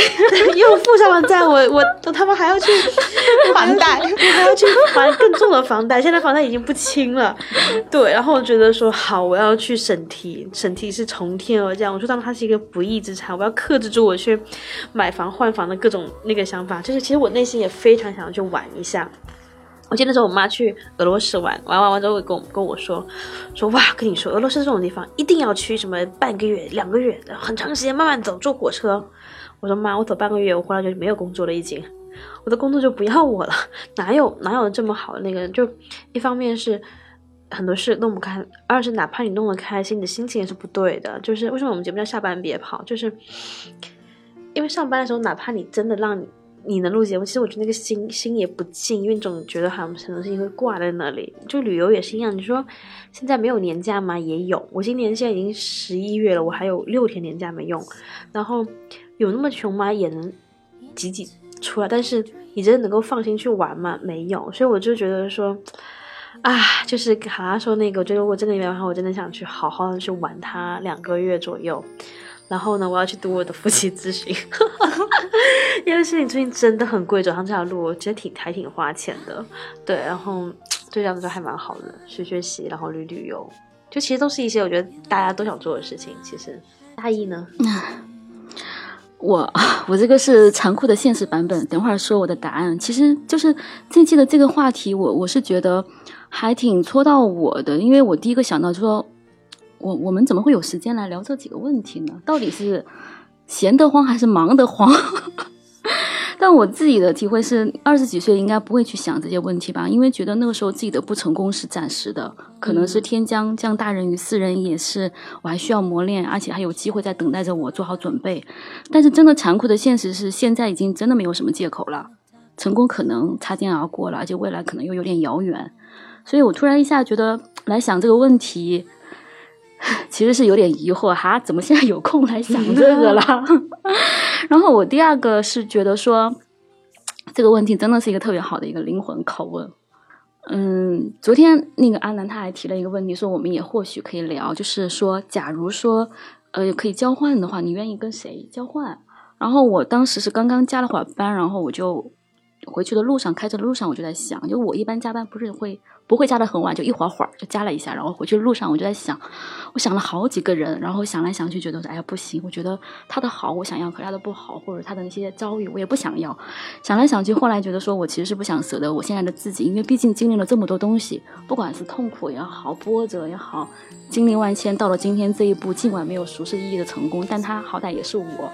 又付上了债，我我我他妈还要去还贷，我还要去还更重的房贷，现在房贷已经不清了。对，然后我觉得说好，我要去审题，审题是从天而降，我说当它是一个不义之财，我要克制住我去。买房换房的各种那个想法，就是其实我内心也非常想要去玩一下。我记得那时候我妈去俄罗斯玩，玩完完之后跟我跟我说，说哇，跟你说俄罗斯这种地方一定要去什么半个月、两个月，很长时间慢慢走，坐火车。我说妈，我走半个月，我回来就没有工作了，已经，我的工作就不要我了，哪有哪有这么好的那个？就一方面是。很多事弄不开，二是哪怕你弄得开心，你的心情也是不对的。就是为什么我们节目叫下班别跑，就是因为上班的时候，哪怕你真的让你你能录节目，其实我觉得那个心心也不静，因为总觉得好像很多事情会挂在那里。就旅游也是一样，你说现在没有年假吗？也有，我今年现在已经十一月了，我还有六天年假没用。然后有那么穷吗？也能挤挤出来，但是你真的能够放心去玩吗？没有。所以我就觉得说。啊，就是好像说那个，我觉得如果真的一百万，我真的想去好好的去玩它两个月左右。然后呢，我要去读我的夫妻咨询，因为事情最近真的很贵，走上这条路我觉得挺还挺花钱的。对，然后这样子就还蛮好的，学学习，然后旅旅游，就其实都是一些我觉得大家都想做的事情。其实大意呢，我 我这个是残酷的现实版本，等会儿说我的答案。其实就是这期的这个话题，我我是觉得。还挺戳到我的，因为我第一个想到就说，我我们怎么会有时间来聊这几个问题呢？到底是闲得慌还是忙得慌？但我自己的体会是，二十几岁应该不会去想这些问题吧，因为觉得那个时候自己的不成功是暂时的，可能是天将降大任于斯人也，是我还需要磨练，而且还有机会在等待着我做好准备。但是真的残酷的现实是，现在已经真的没有什么借口了，成功可能擦肩而过了，而且未来可能又有点遥远。所以我突然一下觉得来想这个问题，其实是有点疑惑哈，怎么现在有空来想这个了？然后我第二个是觉得说，这个问题真的是一个特别好的一个灵魂拷问。嗯，昨天那个阿南他还提了一个问题，说我们也或许可以聊，就是说，假如说呃可以交换的话，你愿意跟谁交换？然后我当时是刚刚加了会儿班，然后我就回去的路上，开车的路上我就在想，就我一般加班不是会。不会加的很晚，就一会儿会儿就加了一下，然后回去的路上我就在想，我想了好几个人，然后想来想去，觉得哎呀不行，我觉得他的好我想要，可他的不好或者他的那些遭遇我也不想要。想来想去，后来觉得说我其实是不想舍得我现在的自己，因为毕竟经历了这么多东西，不管是痛苦也好，波折也好，经历万千，到了今天这一步，尽管没有俗世意义的成功，但他好歹也是我。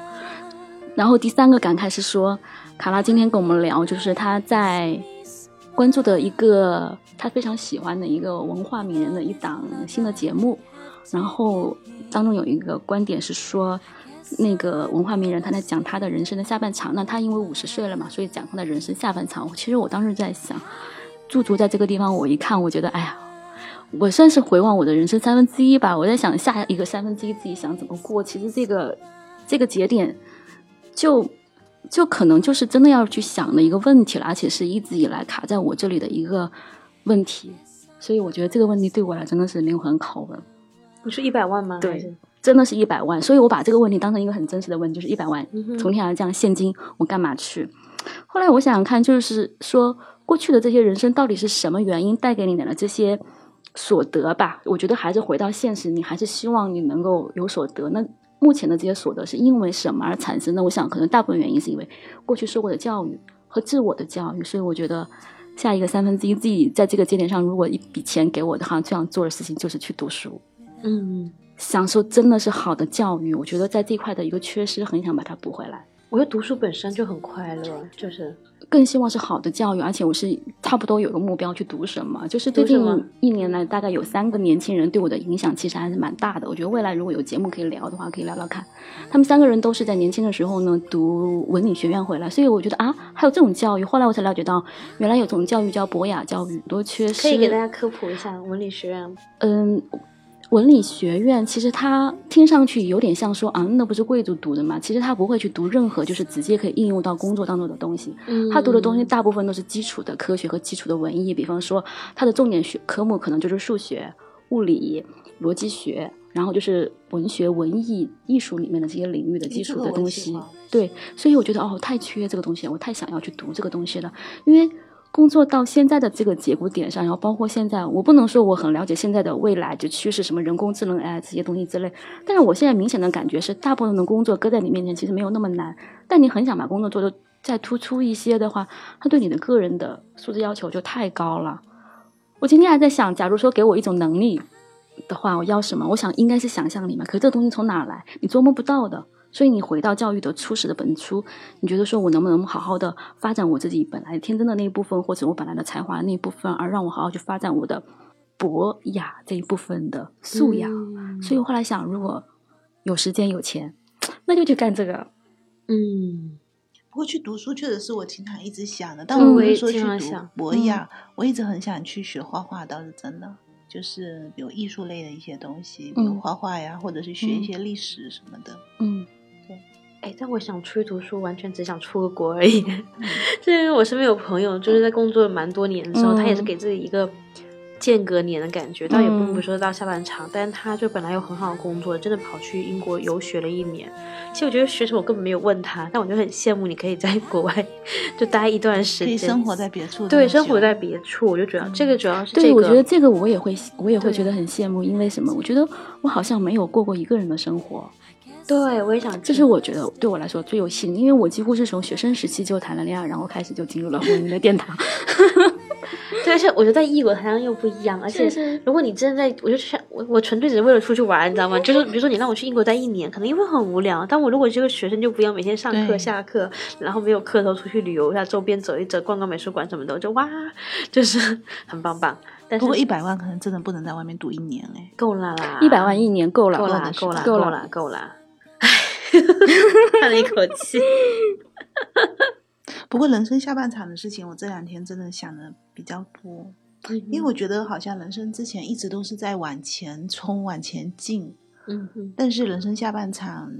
然后第三个感慨是说，卡拉今天跟我们聊，就是他在。关注的一个他非常喜欢的一个文化名人的一档新的节目，然后当中有一个观点是说，那个文化名人他在讲他的人生的下半场。那他因为五十岁了嘛，所以讲他的人生下半场。其实我当时在想，驻足在这个地方，我一看，我觉得，哎呀，我算是回望我的人生三分之一吧。我在想下一个三分之一自己想怎么过。其实这个这个节点就。就可能就是真的要去想的一个问题了，而且是一直以来卡在我这里的一个问题，所以我觉得这个问题对我来真的是灵魂拷问。不是一百万吗？对，真的是一百万。所以我把这个问题当成一个很真实的问题，就是一百万从天而降现金，我干嘛去？后来我想想看，就是说过去的这些人生到底是什么原因带给你的这些所得吧？我觉得还是回到现实，你还是希望你能够有所得。那。目前的这些所得是因为什么而产生的？我想可能大部分原因是因为过去受过的教育和自我的教育，所以我觉得下一个三分之一自己在这个节点上，如果一笔钱给我的话，最想做的事情就是去读书，嗯，享受真的是好的教育。我觉得在这块的一个缺失，很想把它补回来。我觉得读书本身就很快乐，就是更希望是好的教育，而且我是差不多有个目标去读什么。就是最近一年来，大概有三个年轻人对我的影响其实还是蛮大的。我觉得未来如果有节目可以聊的话，可以聊聊看。他们三个人都是在年轻的时候呢读文理学院回来，所以我觉得啊，还有这种教育。后来我才了解到，原来有种教育叫博雅教育，多缺失。可以给大家科普一下文理学院。嗯，文理学院其实它听上去有点像说啊，那不是贵族读的嘛？其实他不会去读任何就是直接可以应用到工作当中的东西。嗯他读的东西大部分都是基础的科学和基础的文艺，比方说他的重点学科目可能就是数学、物理、逻辑学，然后就是文学、文艺、艺术里面的这些领域的基础的东西。对，所以我觉得哦，太缺这个东西了，我太想要去读这个东西了，因为。工作到现在的这个节骨点上，然后包括现在，我不能说我很了解现在的未来就趋势，什么人工智能 AI 这些东西之类。但是我现在明显的感觉是，大部分的工作搁在你面前其实没有那么难，但你很想把工作做得再突出一些的话，它对你的个人的素质要求就太高了。我今天还在想，假如说给我一种能力的话，我要什么？我想应该是想象力嘛。可是这东西从哪来？你琢磨不到的。所以你回到教育的初始的本初，你觉得说我能不能好好的发展我自己本来天真的那一部分，或者我本来的才华的那一部分，而让我好好去发展我的博雅这一部分的素养。嗯所以我后来想，如果有时间有钱，那就去干这个。嗯，不过去读书确实是我经常一直想的，但嗯我不我也是说去读经常想博雅，我一直很想去学画画，倒是真的。就是比如艺术类的一些东西，比如嗯画画呀，或者是学一嗯些历史什么的。嗯哎，但我想出去读书，完全只想出个国而已。就因为我身边有朋友，就是在工作蛮多年之后，他也是嗯给自己一个间隔年的感觉，倒也并不说到下半场，但是他就本来有很好的工作，真的跑去英国游学了一年。其实我觉得学什么我根本没有问他，但我就很羡慕你可以在国外 就待一段时可以间，生活在别处对，生活在别处，我就觉得这个主要是这对，我觉得这个我也会，我也会觉得很羡慕，因为什么？我觉得我好像没有过过一个人的生活。对我也想，这是我觉得对我来说最有吸引，因为我几乎是从学生时期就谈了恋爱，然后开始就进入了婚姻的殿堂。对，而且我觉得在异国好像又不一样，而且是是如果你真的在，我就想我我纯粹只是为了出去玩，你知道吗？就是比如说你让我去英国待一年，可能因为很无聊，但我如果这个学生就不一样，每天上课下课，然后没有课头出去旅游一下，周边走一走，逛逛美术馆什么的，我就哇，就是很棒棒。但是不过一百万可能真的不能在外面读一年哎。够了啦，一百万一年够了，够啦够了，够啦，够了够啦，够啦。唉，叹了一口气。不过人生下半场的事情，我这两天真的想的比较多，因为我觉得好像人生之前一直都是在往前冲、往前进，嗯嗯但是人生下半场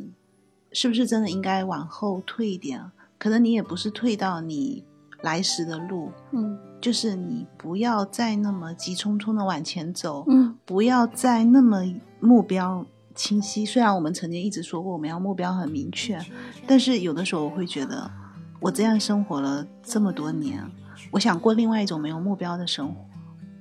是不是真的应该往后退一点？可能你也不是退到你来时的路，嗯。就是你不要再那么急匆匆的往前走，嗯。不要再那么目标清晰。虽然我们曾经一直说过我们要目标很明确，但是有的时候我会觉得，我这样生活了这么多年，我想过另外一种没有目标的生活。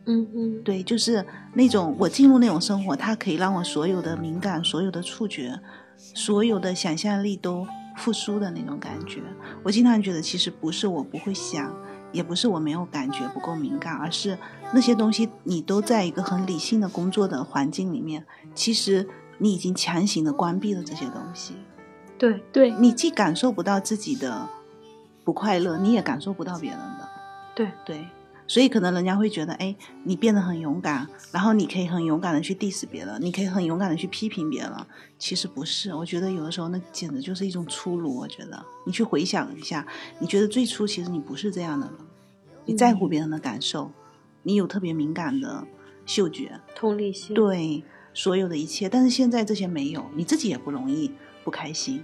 嗯嗯，对，就是那种我进入那种生活，它可以让我所有的敏感、所有的触觉、所有的想象力都复苏的那种感觉。我经常觉得，其实不是我不会想，也不是我没有感觉不够敏感，而是那些东西你都在一个很理性的工作的环境里面，其实你已经强行的关闭了这些东西。对，对，你既感受不到自己的不快乐，你也感受不到别人的。对对，所以可能人家会觉得，哎，你变得很勇敢，然后你可以很勇敢的去 diss 别人，你可以很勇敢的去批评别人。其实不是，我觉得有的时候那简直就是一种粗鲁。我觉得你去回想一下，你觉得最初其实你不是这样的了，你在乎别人的感受，你有特别敏感的嗅觉，同理心。对所有的一切，但是现在这些没有，你自己也不容易不开心。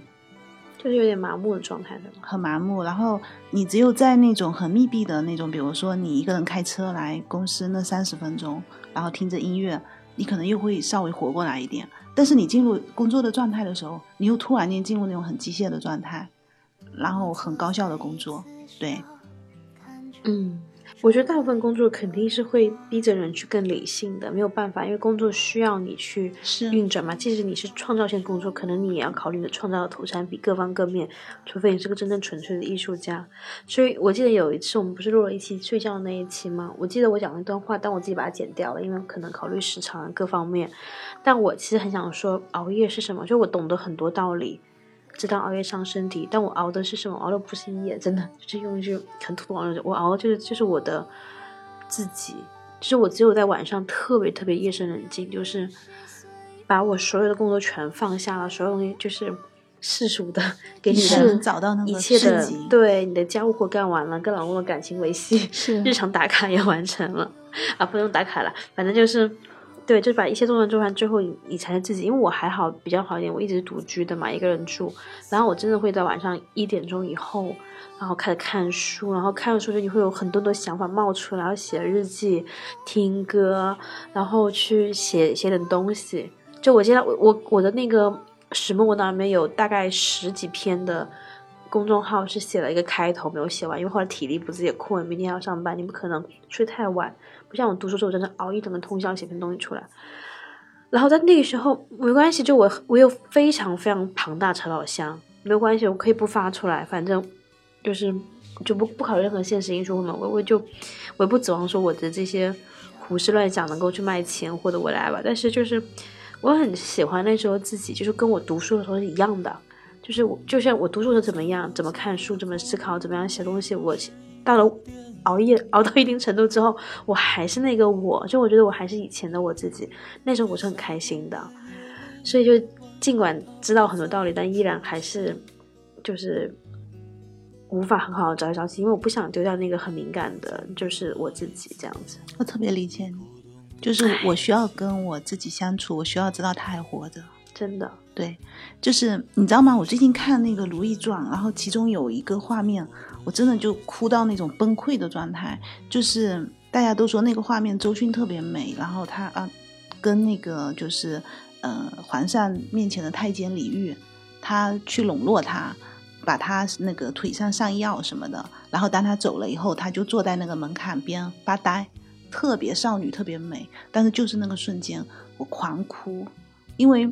就是有点麻木的状态对吗。很麻木，然后你只有在那种很密闭的那种，比如说你一个人开车来公司那三十分钟，然后听着音乐，你可能又会稍微活过来一点。但是你进入工作的状态的时候，你又突然间进入那种很机械的状态，然后很高效的工作，对，嗯，我觉得大部分工作肯定是会逼着人去更理性的，没有办法，因为工作需要你去是运转嘛。即使你是创造性工作，可能你也要考虑你的创造的投产比各方各面，除非你是个真正纯粹的艺术家。所以我记得有一次我们不是录了一期睡觉的那一期吗？我记得我讲了一段话，但我自己把它剪掉了，因为可能考虑时长各方面。但我其实很想说，熬夜是什么？就我懂得很多道理。知道熬夜伤身体，但我熬的是什么？熬的不是夜，真的就是用一句很土的网友，我熬的就是就是我的自己，就是我只有在晚上特别特别夜深人静，就是把我所有的工作全放下了，所有东西就是世俗的给你是的找到那个一切的对你的家务活干完了，跟老公的感情维系，是日常打卡也完成了啊，不用打卡了，反正就是。对，就是把一切做完做完，最后你才是自己。因为我还好，比较好一点，我一直独居的嘛，一个人住。然后我真的会在晚上一点钟以后，然后开始看书，然后看了书就你会有很多的想法冒出来，然后写日记、听歌，然后去写写点东西。就我现在我我我的那个石墨文档里面有大概十几篇的公众号是写了一个开头没有写完，因为后来体力不是也困，明天还要上班，你不可能睡太晚。不像我读书时候，真的熬一整个通宵写篇东西出来。然后在那个时候没关系，就我我有非常非常庞大车老乡，没有关系，我可以不发出来，反正就是就不不考虑任何现实因素嘛，我我就我也不指望说我的这些胡思乱想能够去卖钱或者我来吧。但是就是我很喜欢那时候自己，就是跟我读书的时候是一样的，就是我就像我读书的时怎么样，怎么看书，怎么思考，怎么样写东西，我到了。熬夜熬到一定程度之后，我还是那个我，就我觉得我还是以前的我自己。那时候我是很开心的，所以就尽管知道很多道理，但依然还是就是无法很好的朝朝夕，因为我不想丢掉那个很敏感的，就是我自己这样子。我特别理解你，就是我需要跟我自己相处，我需要知道他还活着。真的，对，就是你知道吗？我最近看那个《如懿传》，然后其中有一个画面。我真的就哭到那种崩溃的状态，就是大家都说那个画面周迅特别美，然后她啊，跟那个就是呃皇上面前的太监李煜，他去笼络他，把他那个腿上上药什么的，然后当他走了以后，他就坐在那个门槛边发呆，特别少女，特别美，但是就是那个瞬间我狂哭，因为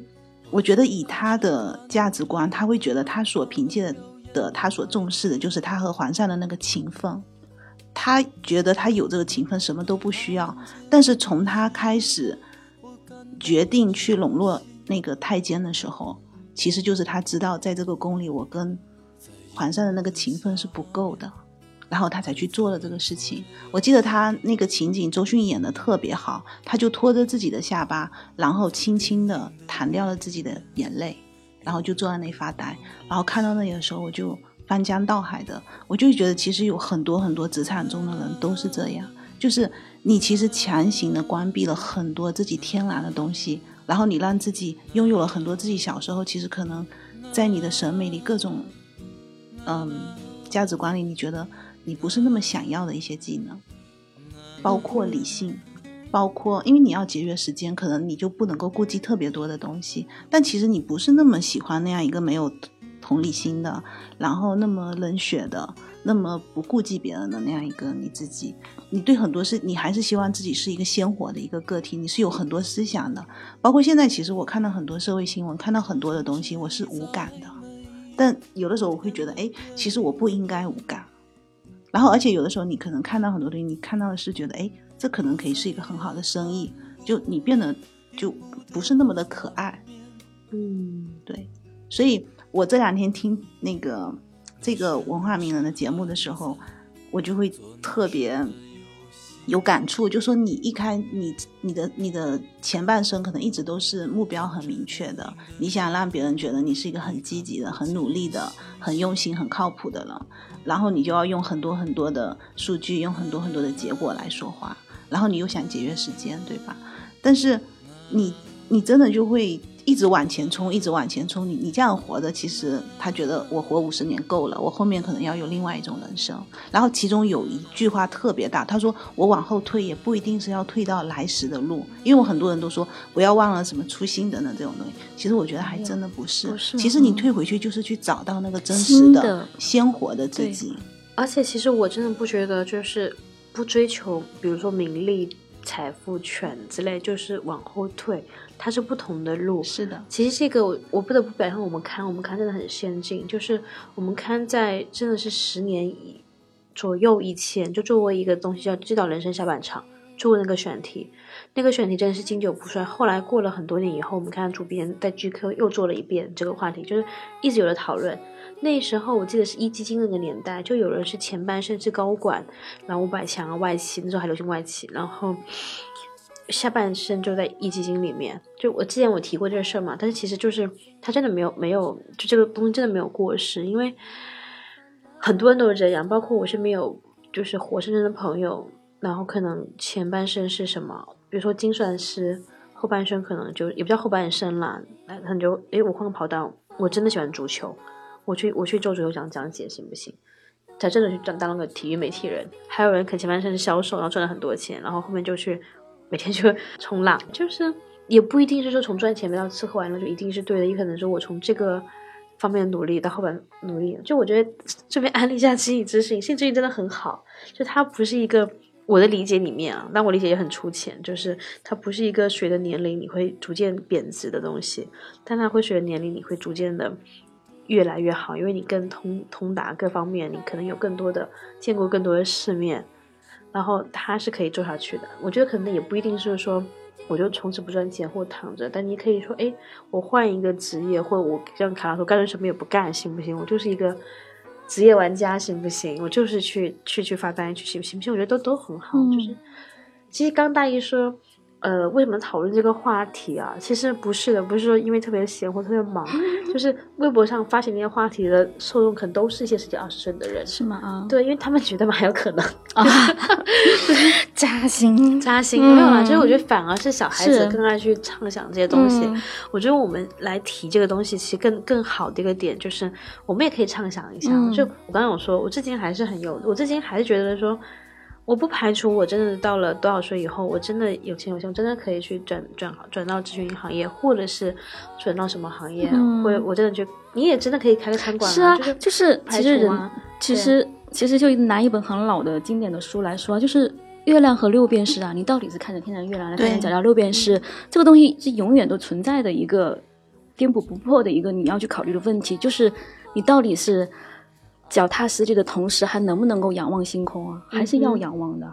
我觉得以他的价值观，他会觉得他所凭借的。他所重视的就是他和皇上的那个情分，他觉得他有这个情分，什么都不需要。但是从他开始决定去笼络那个太监的时候，其实就是他知道在这个宫里，我跟皇上的那个情分是不够的，然后他才去做了这个事情。我记得他那个情景，周迅演的特别好，他就拖着自己的下巴，然后轻轻的弹掉了自己的眼泪。然后就坐在那里发呆，然后看到那里的时候，我就翻江倒海的，我就觉得其实有很多很多职场中的人都是这样，就是你其实强行的关闭了很多自己天然的东西，然后你让自己拥有了很多自己小时候其实可能在你的审美里各种嗯价值观里，你觉得你不是那么想要的一些技能，包括理性。包括，因为你要节约时间，可能你就不能够顾及特别多的东西。但其实你不是那么喜欢那样一个没有同理心的，然后那么冷血的，那么不顾及别人的那样一个你自己。你对很多事，你还是希望自己是一个鲜活的一个个体，你是有很多思想的。包括现在，其实我看到很多社会新闻，看到很多的东西，我是无感的。但有的时候我会觉得，哎，其实我不应该无感。然后，而且有的时候你可能看到很多东西，你看到的是觉得，哎。这可能可以是一个很好的生意，就你变得就不是那么的可爱，嗯，对。所以我这两天听那个这个文化名人的节目的时候，我就会特别有感触，就说你一开你你的你的前半生可能一直都是目标很明确的，你想让别人觉得你是一个很积极的、很努力的、很用心、很靠谱的人，然后你就要用很多很多的数据，用很多很多的结果来说话。然后你又想节约时间，对吧？但是你你真的就会一直往前冲，一直往前冲。你你这样活着，其实他觉得我活五十年够了，我后面可能要有另外一种人生。然后其中有一句话特别大，他说我往后退也不一定是要退到来时的路，因为我很多人都说不要忘了什么初心等等这种东西。其实我觉得还真的不是，其实你退回去就是去找到那个真实的鲜活的自己。而且其实我真的不觉得就是。不追求，比如说名利、财富、权之类，就是往后退，它是不同的路。是的，其实这个我我不得不表扬我们刊，我们刊真的很先进，就是我们刊在真的是十年以左右以前，就做过一个东西叫《知道人生下半场》做过那个选题，那个选题真的是经久不衰。后来过了很多年以后，我们看主编在 GQ 又做了一遍这个话题，就是一直有的讨论。那时候我记得是一基金那个年代，就有人是前半生是高管，然后五百强啊外企，那时候还流行外企，然后下半身就在一基金里面。就我之前我提过这个事儿嘛，但是其实就是他真的没有没有，就这个东西真的没有过时，因为很多人都是这样，包括我身边有就是活生生的朋友，然后可能前半生是什么，比如说精算师，后半生可能就也不叫后半生啦，那他就诶我换个跑道，我真的喜欢足球。我去我去做足球讲讲解行不行？他真的去当当了个体育媒体人。还有人肯前半生是销售，然后赚了很多钱，然后后面就去每天去冲浪，就是也不一定是说从赚钱到吃喝玩乐就一定是对的，也可能是我从这个方面努力到后边努力。就我觉得这边安利一下心理咨询，心理咨询真的很好，就它不是一个我的理解里面啊，但我理解也很粗浅，就是它不是一个随着年龄你会逐渐贬值的东西，但它会随着年龄你会逐渐的。越来越好，因为你更通通达各方面，你可能有更多的见过更多的世面，然后他是可以做下去的。我觉得可能也不一定是说我就从此不赚钱或躺着，但你可以说，哎，我换一个职业，或者我像卡拉说干脆什么也不干，行不行？我就是一个职业玩家，行不行？我就是去去去发单，去行不行？我觉得都都很好。就是其实刚大一说。呃，为什么讨论这个话题啊？其实不是的，不是说因为特别闲或特别忙，就是微博上发起那些话题的受众可能都是一些十几二十岁的人，是吗？啊，对，因为他们觉得蛮有可能啊，扎心扎心没有啦。就是我觉得反而是小孩子更爱去畅想这些东西。我觉得我们来提这个东西，其实更更好的一个点就是，我们也可以畅想一下。就我刚刚有说，我至今还是很有，我至今还是觉得说。我不排除我真的到了多少岁以后，我真的有钱有闲，我真的可以去转转转到咨询行业，或者是转到什么行业，或者我真的觉得你也真的可以开个餐馆。是啊，就是其实人其实其实就拿一本很老的经典的书来说，就是《月亮和六便士》啊，你到底是看着天上月亮，还是看着脚下六便士？这个东西是永远都存在的一个颠扑不破的一个你要去考虑的问题，就是你到底是。脚踏实地的同时，还能不能够仰望星空啊？还是要仰望的，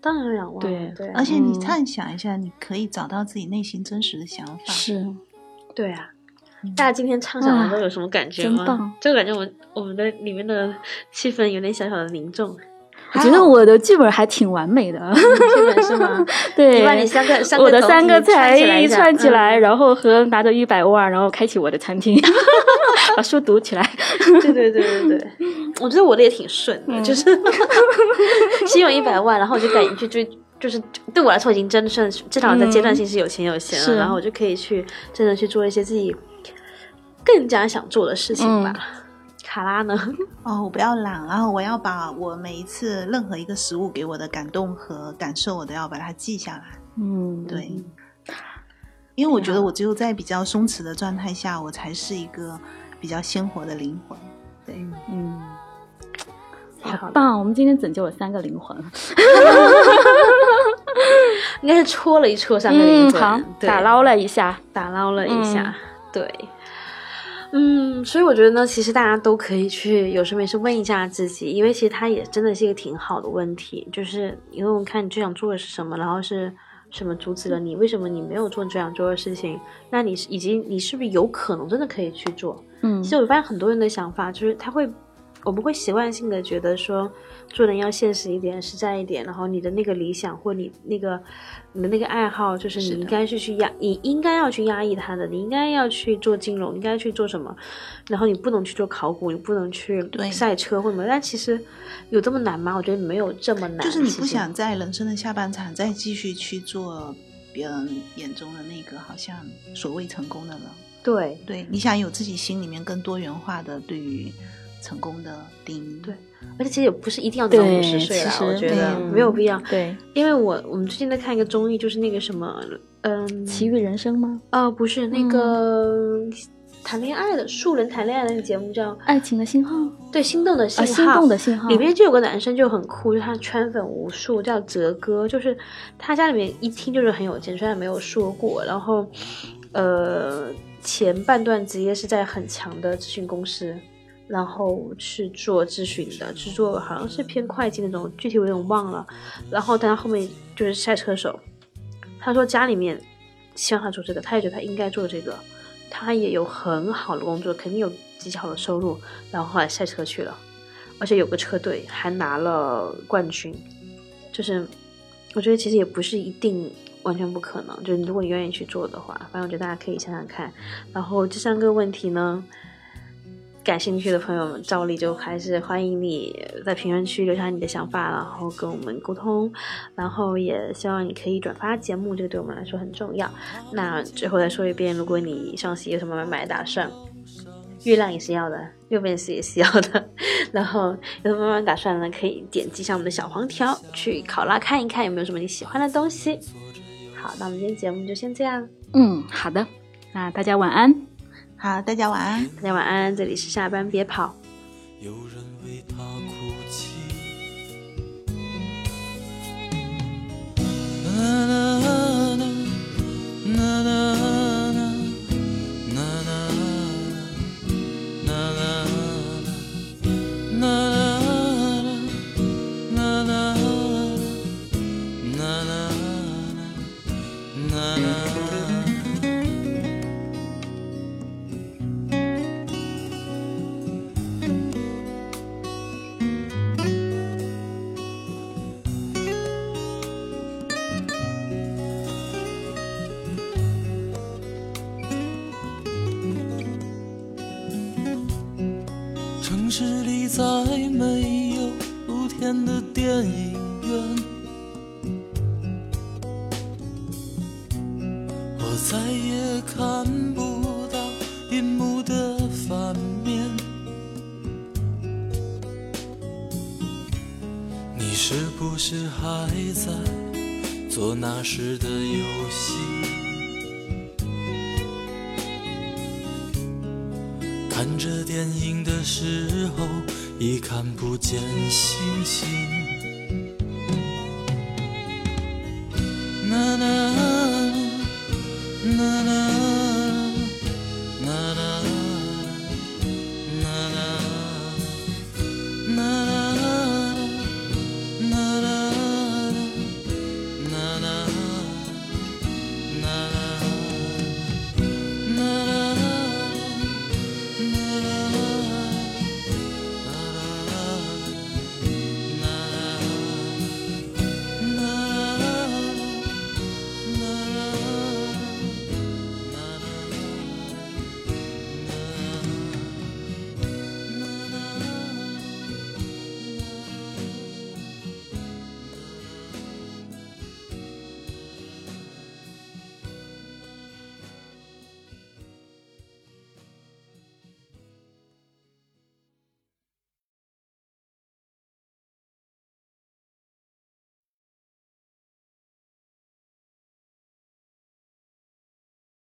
当然仰望。对对，而且你畅想一下，你可以找到自己内心真实的想法。是，对啊。大家今天畅想完都有什么感觉吗？就感觉我们我们的里面的气氛有点小小的凝重。我觉得我的剧本还挺完美的，剧本是吗？对，你把你三个三个我的三个才艺串起来，然后和拿着一百万，然后开启我的餐厅，把书读起来。对对对对对，我觉得我的也挺顺的，就是先有一百万，然后我就赶紧去追，就是对我来说已经真的算至少在阶段性是有钱有闲了，然后我就可以去真的去做一些自己更加想做的事情吧。卡拉呢？哦，我不要懒，然后我要把我每一次任何一个食物给我的感动和感受，我都要把它记下来。嗯，对，因为我觉得我只有在比较松弛的状态下，我才是一个比较鲜活的灵魂。对，嗯，好棒！我们今天拯救了三个灵魂，应该是戳了一戳三个灵魂，打捞了一下，打捞了一下，对。嗯，所以我觉得呢，其实大家都可以去有事没事问一下自己，因为其实它也真的是一个挺好的问题，就是你问问看你最想做的是什么，然后是什么阻止了你，为什么你没有做最想做的事情，那你以及你是不是有可能真的可以去做？嗯，其实我发现很多人的想法就是他会，我们会习惯性的觉得说。做人要现实一点，实在一点。然后你的那个理想或你那个你的那个爱好，就是你应该是去压，你应该要去压抑它的。你应该要去做金融，应该去做什么？然后你不能去做考古，你不能去赛车或什么。但其实有这么难吗？我觉得没有这么难。就是你不想在人生的下半场再继续去做别人眼中的那个好像所谓成功的人。对对，你想有自己心里面更多元化的对于成功的定义。对。而且其实也不是一定要到五十岁了，我觉得没有必要。对，因为我我们最近在看一个综艺，就是那个什么，嗯，《奇遇人生》吗？呃，不是那个谈恋爱的素人谈恋爱的那个节目叫《爱情的信号》，对，心动的信号，心动的信号。里面就有个男生就很酷，就他圈粉无数，叫泽哥，就是他家里面一听就是很有钱，虽然没有说过。然后，呃，前半段职业是在很强的咨询公司。然后去做咨询的，去做好像是偏会计那种，具体我有点忘了。然后但他后面就是赛车手，他说家里面希望他做这个，他也觉得他应该做这个，他也有很好的工作，肯定有极好的收入。然后后来赛车去了，而且有个车队还拿了冠军，就是我觉得其实也不是一定。完全不可能，就是如果你愿意去做的话，反正我觉得大家可以想想看。然后这三个问题呢，感兴趣的朋友们，照例就还是欢迎你在评论区留下你的想法，然后跟我们沟通。然后也希望你可以转发节目，这个对我们来说很重要。那最后再说一遍，如果你上戏有什么买卖打算，月亮也是要的，六便士也是要的。然后有什么买卖打算呢？可以点击一下我们的小黄条，去考拉看一看有没有什么你喜欢的东西。好，那我们今天节目就先这样。嗯，好的，那大家晚安。好，大家晚安，大家晚安。这里是下班别跑。有人为他哭泣。城市里再没有露天的电影院，我再也看不到银幕的反面。你是不是还在做那时的游戏？看不见星星。